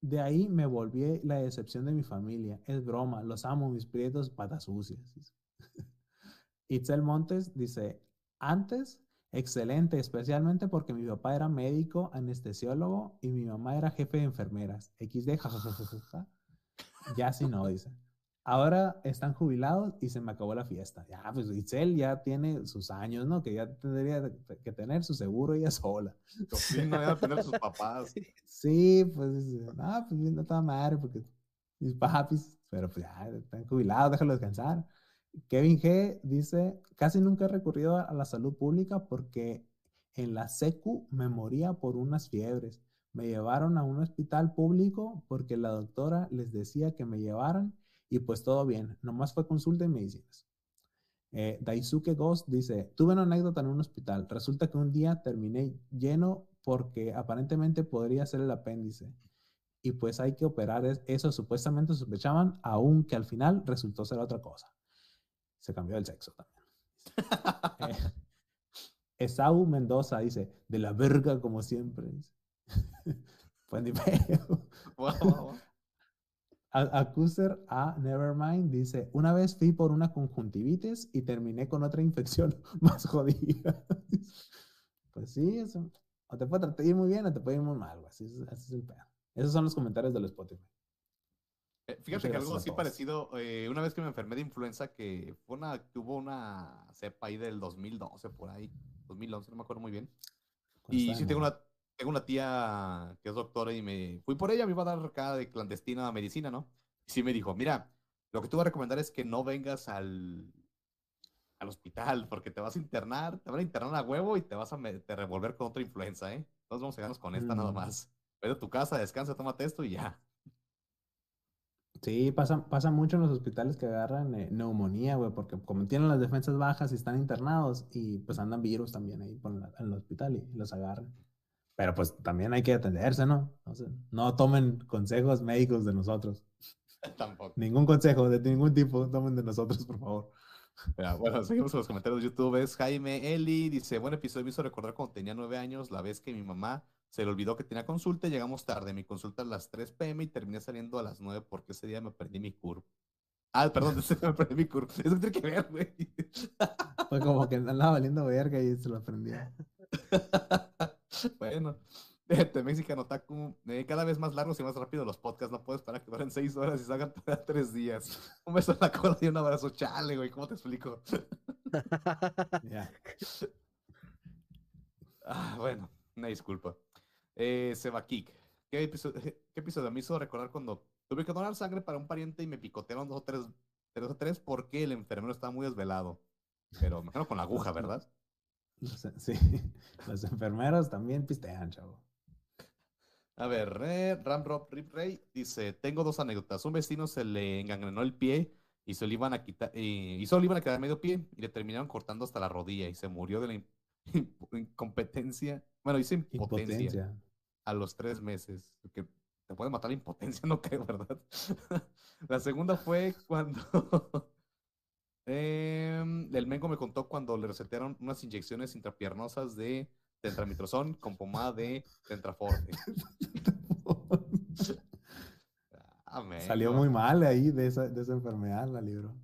de ahí me volví la decepción de mi familia. Es broma, los amo, mis prietos patas sucias. Itzel Montes dice, antes, excelente, especialmente porque mi papá era médico, anestesiólogo y mi mamá era jefe de enfermeras. XD, jajajaja. Ya si no, dice. Ahora están jubilados y se me acabó la fiesta. Ya, pues Itzel ya tiene sus años, ¿no? Que ya tendría que tener su seguro ella sola. Sí, no iba a tener sus papás. Sí, pues, ah, pues no toda madre, porque mis papis, pero pues ya están jubilados, déjalo descansar. Kevin G dice, casi nunca he recurrido a la salud pública porque en la secu me moría por unas fiebres. Me llevaron a un hospital público porque la doctora les decía que me llevaran y pues todo bien, nomás fue consulta y medicinas. Eh, Daisuke Ghost dice, tuve una anécdota en un hospital. Resulta que un día terminé lleno porque aparentemente podría ser el apéndice. Y pues hay que operar eso, supuestamente sospechaban, aunque al final resultó ser otra cosa. Se cambió el sexo también. eh, Esau Mendoza dice, de la verga como siempre. pedo. Wow, wow, wow. Accuser a Nevermind dice, una vez fui por una conjuntivitis y terminé con otra infección más jodida. pues sí, eso. O te puede tratar ir muy bien o te puede ir muy mal, así es, así es el pedo. Esos son los comentarios del Spotify. Eh, fíjate que algo así parecido, eh, una vez que me enfermé de influenza, que fue una, que hubo una cepa ahí del 2012 por ahí, 2011, no me acuerdo muy bien. Y sí tengo una, tengo una tía que es doctora y me fui por ella, me iba a dar acá de clandestina medicina, ¿no? Y sí me dijo, mira, lo que te voy a recomendar es que no vengas al, al hospital porque te vas a internar, te van a internar a huevo y te vas a te revolver con otra influenza, ¿eh? Entonces vamos a quedarnos con esta mm. nada más. Vete a tu casa, descansa, tómate esto y ya. Sí, pasa, pasa mucho en los hospitales que agarran eh, neumonía, güey, porque como tienen las defensas bajas y están internados y pues andan virus también ahí por la, en el hospital y los agarran. Pero pues también hay que atenderse, ¿no? O sea, no tomen consejos médicos de nosotros. Tampoco. Ningún consejo de ningún tipo tomen de nosotros, por favor. Bueno, seguimos con los comentarios de YouTube. Es Jaime Eli, dice, buen episodio, me hizo recordar cuando tenía nueve años, la vez que mi mamá se le olvidó que tenía consulta, llegamos tarde, mi consulta a las 3 pm y terminé saliendo a las 9 porque ese día me perdí mi curva. Ah, perdón, ese día me perdí mi curva. Eso tiene que ver, güey. Fue como que andaba valiendo verga y se lo aprendí. bueno, este mexicano Taku, eh, cada vez más largos y más rápido los podcasts. No puedo esperar que duren 6 horas y salgan tres días. Un beso en la cola y un abrazo. Chale, güey, ¿cómo te explico? Ya. Ah, bueno, una disculpa. Eh, Seba Kik. ¿Qué episodio, ¿Qué episodio me hizo recordar cuando tuve que donar sangre para un pariente y me picotearon dos o tres, tres o tres porque el enfermero estaba muy desvelado? Pero me con la aguja, ¿verdad? Sí, los enfermeros también pistean, chavo. A ver, eh, Ramrob Rip Ray dice, tengo dos anécdotas. Un vecino se le engangrenó el pie y se le iban a quitar, y solo iban a quedar medio pie y le terminaron cortando hasta la rodilla y se murió de la in- incompetencia. Bueno, dice impotencia, Impotencia. A los tres meses. Que te puede matar la impotencia, no creo, ¿verdad? La segunda fue cuando em, el Mengo me contó cuando le recetaron unas inyecciones intrapiernosas de tetramitrozón con pomada de Tentraforte. Ah, Salió muy mal ahí de esa, de esa enfermedad, la libró.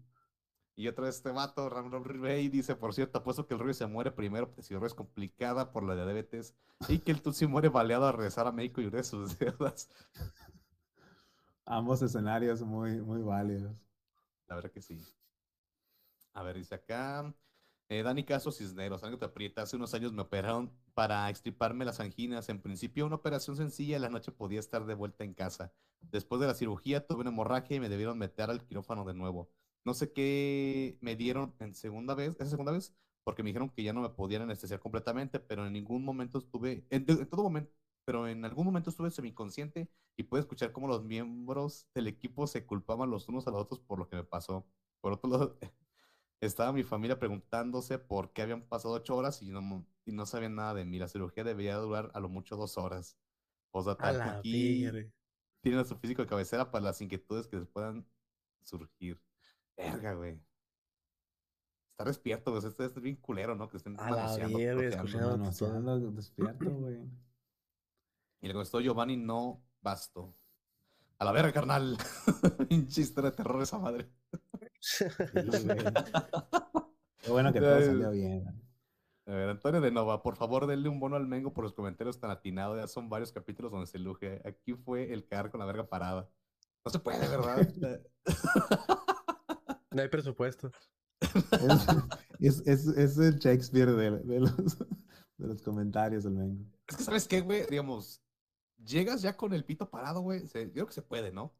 Y otra vez este vato, Ramron Ribey, dice, por cierto, apuesto que el Rubio se muere primero porque si es complicada por la diabetes y que el Tutsi muere baleado a regresar a México y de sus deudas. Ambos escenarios muy, muy válidos. La verdad que sí. A ver, dice acá, eh, Dani Caso Cisneros, algo te aprieta, hace unos años me operaron para extirparme las anginas. En principio una operación sencilla, en la noche podía estar de vuelta en casa. Después de la cirugía tuve una hemorragia y me debieron meter al quirófano de nuevo. No sé qué me dieron en segunda vez, esa segunda vez, porque me dijeron que ya no me podían anestesiar completamente, pero en ningún momento estuve, en, en todo momento, pero en algún momento estuve semiconsciente y pude escuchar cómo los miembros del equipo se culpaban los unos a los otros por lo que me pasó. Por otro lado, estaba mi familia preguntándose por qué habían pasado ocho horas y no, y no sabían nada de mí. La cirugía debería durar a lo mucho dos horas. Postdata, A la aquí, tienen a su físico de cabecera para las inquietudes que les puedan surgir. Verga, güey. Está despierto, güey. Este es bien culero, ¿no? Que estén A la escuchando. Ando despierto, güey. Y le contestó Giovanni, no basto. A la verga, carnal. Pinche historia de terror esa madre. Sí, güey. Qué bueno que todo salió bien. A ver, Antonio de Nova, por favor, denle un bono al Mengo por los comentarios tan atinados. Ya son varios capítulos donde se luge. Aquí fue el cagar con la verga parada. No se puede, ¿verdad? No hay presupuesto. Es, es, es, es el Shakespeare de, de los, de los comentarios del Mengo. es que, ¿sabes qué, güey? Digamos, llegas ya con el pito parado, güey. se- Yo creo que se puede, ¿no?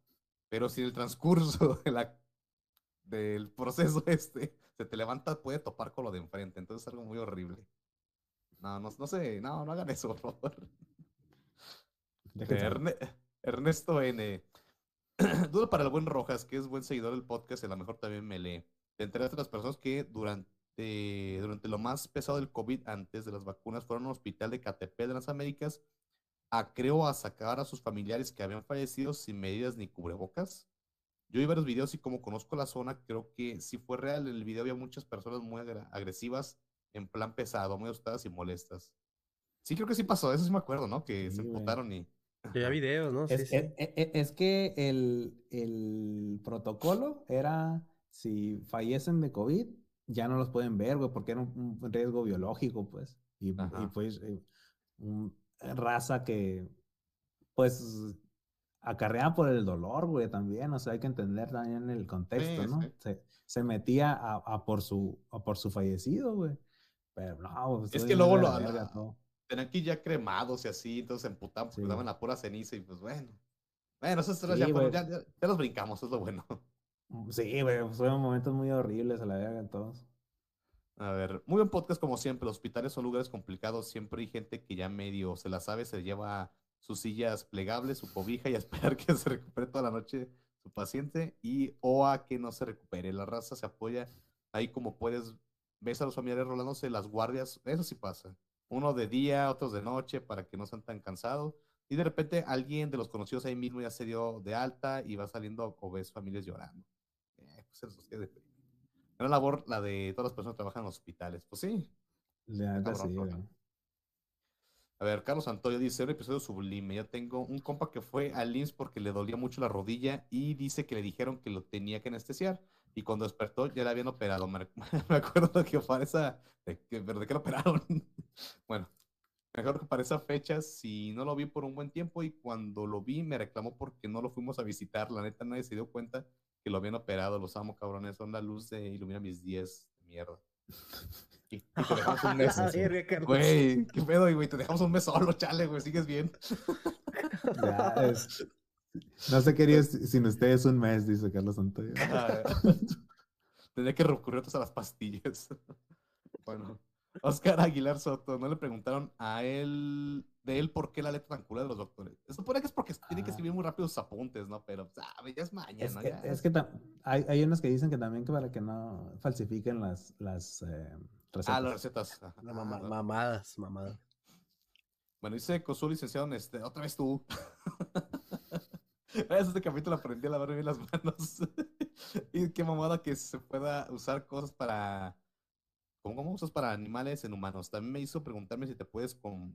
Pero si en el transcurso de la, del proceso este se te levanta, puede topar con lo de enfrente. Entonces es algo muy horrible. No, no, no sé, no, no hagan eso, por favor. Erne- Ernesto N. Duda para el buen Rojas, que es buen seguidor del podcast y a lo mejor también me lee. Te enteraste de las personas que durante, durante lo más pesado del COVID, antes de las vacunas, fueron a un hospital de Catepec de las Américas a, creo, a sacar a sus familiares que habían fallecido sin medidas ni cubrebocas. Yo vi varios videos y como conozco la zona, creo que sí fue real. En el video había muchas personas muy agresivas, en plan pesado, muy asustadas y molestas. Sí, creo que sí pasó, eso sí me acuerdo, ¿no? Que Sí, se emputaron y... Yo ya Ajá. videos, ¿no? Sí, Es, sí. es- es- es que el, el protocolo era si fallecen de COVID, ya no los pueden ver, güey, porque era un, un riesgo biológico, pues. Y, y pues, eh, un- raza que, pues, acarreada por el dolor, güey, también. O sea, hay que entender también el contexto, Sí, ¿no? sí. Se, se metía a, a por su, a por su fallecido, güey. Pero no, pues, Es que luego lo- la. Tenían que ir ya cremados y así, entonces se emputaban porque Sí. daban la pura ceniza y pues bueno. Bueno, Sí, ya, fueron- ya, ya- ya los brincamos, es lo bueno. Sí, güey, fueron momentos muy horribles a la verga todos. A ver, muy buen podcast como siempre. Los hospitales son lugares complicados. Siempre hay gente que ya medio se la sabe, se lleva sus sillas plegables, su cobija y a esperar que se recupere toda la noche su paciente y o a que no se recupere. La raza se apoya ahí como puedes. Ves a los familiares rolándose las guardias. Eso sí pasa. Uno de día, otros de noche para que no sean tan cansados. Y de repente alguien de los conocidos ahí mismo ya se dio de alta y va saliendo o ves familias llorando. Eh, pues eso es Gran labor la de todas las personas que trabajan en hospitales. Pues sí. La sí, güey. A ver, Carlos Antonio dice, un episodio sublime. Ya tengo un compa que fue al IMSS porque le dolía mucho la rodilla y dice que le dijeron que lo tenía que anestesiar. Y cuando despertó ya le habían operado. Me, me acuerdo que para esa... De que, ¿Pero de qué lo operaron? bueno, me acuerdo que para esa fecha, si no lo vi por un buen tiempo y cuando lo vi me reclamó porque no lo fuimos a visitar. La neta nadie se dio cuenta que lo habían operado. Los amo, cabrones. Son la luz de Ilumina mis 10. Mierda. Y, y te dejamos un mes. Güey, qué pedo, güey. Te dejamos un mes solo, chale, güey. Sigues bien. Ya, es- No sé qué haría sin ustedes un mes, dice Carlos Antonio. Tendría que recurrir a las pastillas. bueno, Oscar Aguilar Soto, no le preguntaron a él, de él por qué la letra tan cura de los doctores. Se supone que es porque tiene que Ah. escribir muy rápido sus apuntes, ¿no? Pero, sabe, ya es mañana, Es ¿no? que, Ya es que hay, hay unos que dicen que también que para que no falsifiquen las, las eh, recetas. Ah, las recetas. ajá. La mama- Ah, no. mamadas, mamadas. Bueno, dice Cosul, licenciado en este, otra vez tú. Gracias a este capítulo aprendí a lavarme bien las manos. y qué mamada que se pueda usar cosas para. ¿Cómo, cómo usas para animales en humanos? También me hizo preguntarme si te puedes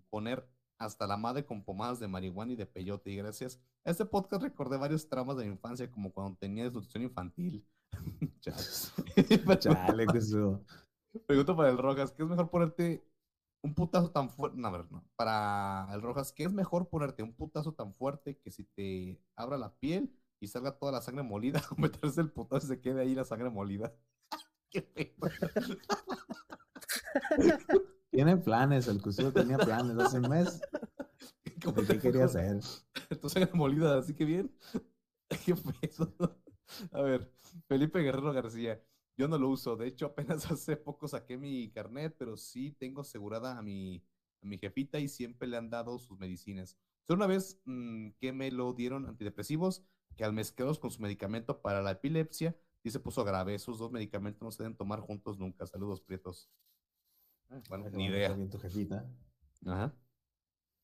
poner hasta la madre con pomadas de marihuana y de peyote. Y gracias a este podcast recordé varios traumas de mi infancia, como cuando tenía desnutrición infantil. Chale. Chale, Pregunta para el Rojas, ¿qué es mejor ponerte un putazo tan fuerte? No, a ver, no. Para el Rojas, ¿qué es mejor ponerte un putazo tan fuerte que si te abra la piel y salga toda la sangre molida o meterse el putazo y se quede ahí la sangre molida? Tiene planes, el Cusio tenía planes hace un mes. ¿Cómo ¿De te qué quería hacer? Tu sangre molida, así que bien. Qué peso. A ver, Felipe Guerrero García. Yo no lo uso. De hecho, apenas hace poco saqué mi carnet, pero sí tengo asegurada a mi, a mi jefita y siempre le han dado sus medicinas. Solo una vez mm, que me lo dieron antidepresivos, que al mezclarlos con su medicamento para la epilepsia, sí se puso grave. Esos dos medicamentos no se deben tomar juntos nunca. Saludos, prietos. Ah, Bueno, ni idea. bien tu jefita. Ajá.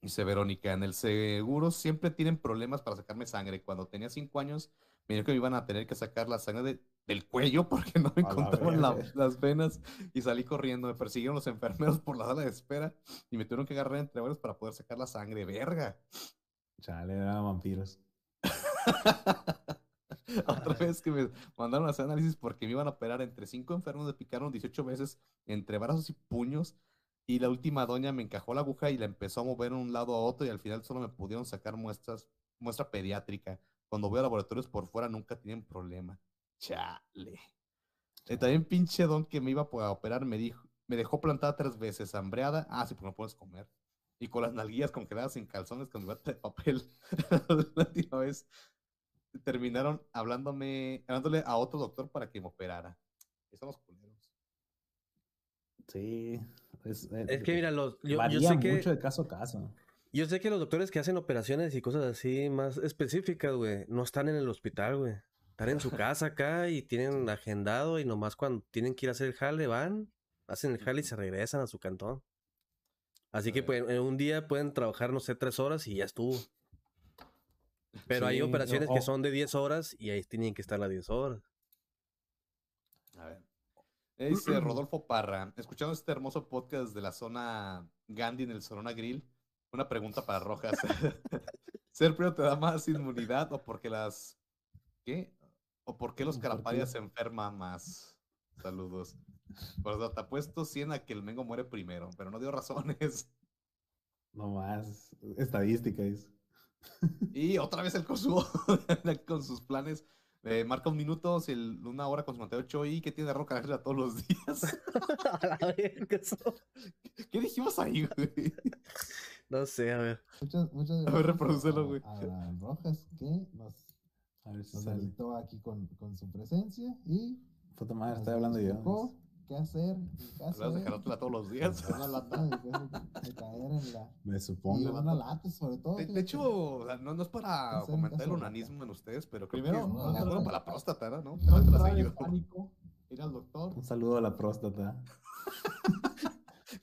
Dice Verónica, en el seguro siempre tienen problemas para sacarme sangre. Cuando tenía cinco años, me dijeron que me iban a tener que sacar la sangre de- del cuello porque no me la encontraban la- las venas y salí corriendo. Me persiguieron los enfermeros por la sala de espera y me tuvieron que agarrar entre varios para poder sacar la sangre. Verga. Chale, eran vampiros. Otra vez que me mandaron a hacer análisis porque me iban a operar entre cinco enfermos, me picaron 18 veces entre brazos y puños. Y la última doña me encajó la aguja y la empezó a mover de un lado a otro y al final solo me pudieron sacar muestras, muestra pediátrica. Cuando voy a laboratorios por fuera nunca tienen problema. Chale. También pinche don que me iba a operar me dijo, me dejó plantada tres veces, hambreada. Ah, sí, porque no puedes comer. Y con las nalguillas congeladas en calzones con mi bata de papel. la última vez terminaron hablándome, hablándole a otro doctor para que me operara. Estamos culeros. Sí. Es, eh, Es que mira, los, yo, yo varía sé que, mucho de caso a caso. yo sé que los doctores que hacen operaciones y cosas así más específicas, güey, no están en el hospital, güey. Están en su casa acá y tienen agendado y nomás cuando tienen que ir a hacer el jale van, hacen el jale y se regresan a su cantón. Así que pues, en un día pueden trabajar, no sé, tres horas y ya estuvo. Pero hay Sí, operaciones que son de 10 horas y ahí tienen que estar las 10 horas. A ver. Dice Rodolfo Parra, escuchando este hermoso podcast de la zona Gandhi en el Sonora Grill, una pregunta para Rojas. ¿Ser frío te da más inmunidad o porque las... ¿Qué? ¿O por qué los ¿Por qué? caraparias se enferman más? Saludos. Pues te apuesto 100 a que el Mengo muere primero, pero no dio razones. No más. Estadística es. Y otra vez el Kosuo con sus planes. eh, marca un minuto, si el- una hora con 58 y que tiene roca a todos los días. A la eso. ¿Qué dijimos ahí, güey? no sé, a ver. Muchas, muchas A ver, gracias reprodúcelo, a- güey. A Abraham Rojas, que nos, A ver si nos sale. deleitó aquí con, con su presencia y Puta madre, nos estoy hablando yo. qué hacer de de, Jarótula todos los días. de una lata, de, de- de caer en la... Me Y supongo. una lata, sobre todo. De, hecho, o sea, no, no es para Hacer en fomentar el onanismo en ustedes, pero creo Primero, que no, no, bueno para la próstata, ¿no? no No te las entrar en ayudo. pánico, ir al doctor. Un saludo a la próstata.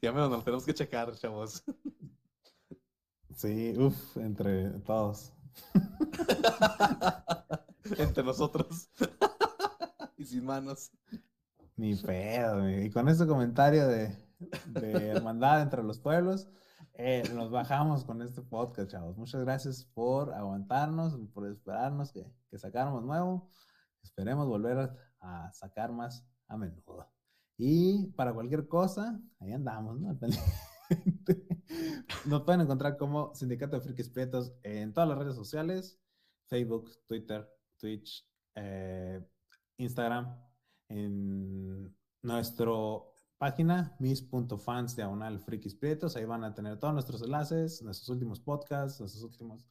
Ya me lo tenemos que checar, chavos. Sí, uff, entre todos. Entre nosotros. y sin manos. Ni pedo. Y con ese comentario de, hermandad entre los pueblos, eh, nos bajamos con este podcast, chavos. Muchas gracias por aguantarnos, por esperarnos que, que sacáramos nuevo. Esperemos volver a, a sacar más a menudo. Y para cualquier cosa, ahí andamos, ¿no? Nos pueden encontrar como Sindicato de Frikis Prietos en todas las redes sociales: Facebook, Twitter, Twitch, eh, Instagram, en nuestro página mis.fans diagonal frikis prietos. Ahí van a tener todos nuestros enlaces, nuestros últimos podcasts, nuestras últimas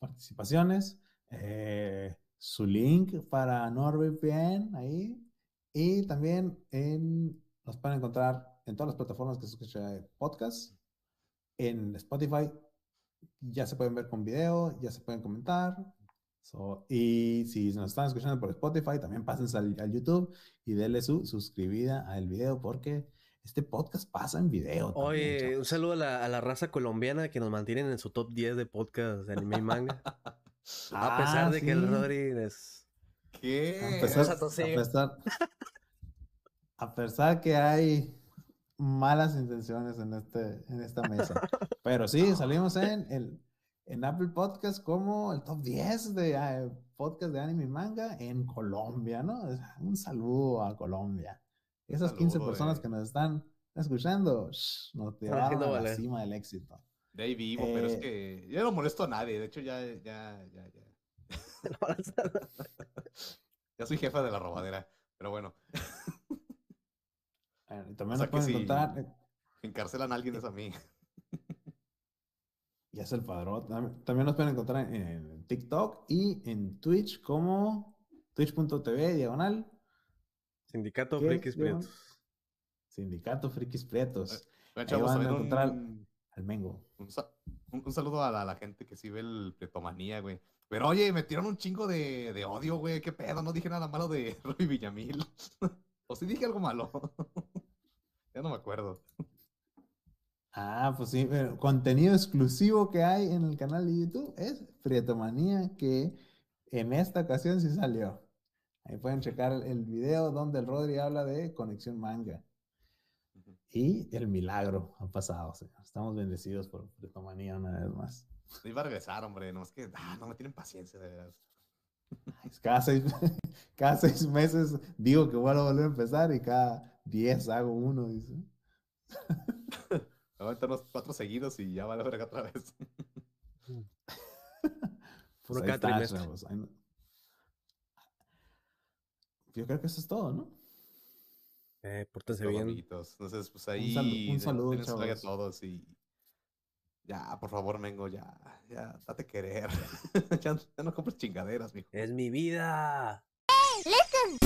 participaciones, eh, su link para NordVPN ahí. Y también en, nos pueden encontrar en todas las plataformas que se escucha podcast. En Spotify ya se pueden ver con video, ya se pueden comentar. So, y si nos están escuchando por Spotify, también pásense al, al YouTube y denle su suscribida al video porque este podcast pasa en video. también, Oye, un saludo a la, a la raza colombiana que nos mantienen en su top 10 de podcast de anime y manga. a pesar Ah, de que el sí. Rodri es... ¿Qué? A pesar, a pesar- a pesar que hay malas intenciones en, este, en esta mesa. Pero sí, salimos en, el, en Apple Podcast como el top 10 de eh, podcast de anime y manga en Colombia, ¿no? Un saludo a Colombia. Esas 15 Saludo, personas eh. que nos están escuchando, shh, nos haciendo a la cima del éxito. De ahí vivo, pero es Eh, que yo no molesto a nadie. De hecho, ya, ya, ya, ya. Ya soy jefa de la robadera. Pero bueno, Eh, también O sea pueden si- encontrar eh, encarcelan a alguien es a mí. Y es el padrón. Tam- También nos pueden encontrar en, TikTok y en Twitch como twitch.tv diagonal Sindicato ¿Qué? Frikis? Prietos. Sindicato Frikis Prietos. Ahí chavos, van a también encontrar un, Al Mengo. un sa- un- un saludo a la, a la gente que sí ve el Pretomanía, güey. Pero oye, me tiraron un chingo de, de odio, güey. ¿Qué pedo? No dije nada malo de Roy Villamil. o sí dije algo malo. Ya no me acuerdo. Ah, pues sí, pero contenido exclusivo que hay en el canal de YouTube es Frietomanía, que en esta ocasión sí salió. Ahí pueden checar el- video donde el Rodri habla de conexión manga. Y el milagro ha pasado, señor. Estamos bendecidos por Frietomanía una vez más. Iba a regresar, hombre, no es que ah, no me tienen paciencia, de verdad. Cada seis, cada seis meses digo que voy a volver a empezar y cada diez hago uno, dice. Me voy a aventar unos cuatro seguidos y ya vale verga otra vez. Puro ahí cada está, chavos, ahí Yo creo que eso es todo, ¿no? Eh, pórtense bien. amiguitos. Entonces, pues ahí. un den- saludo, denles like a todos y. Ya, por favor, Mengo, ya. Ya, date querer. ya, ya no compres chingaderas, mijo. Es mi vida. Listen.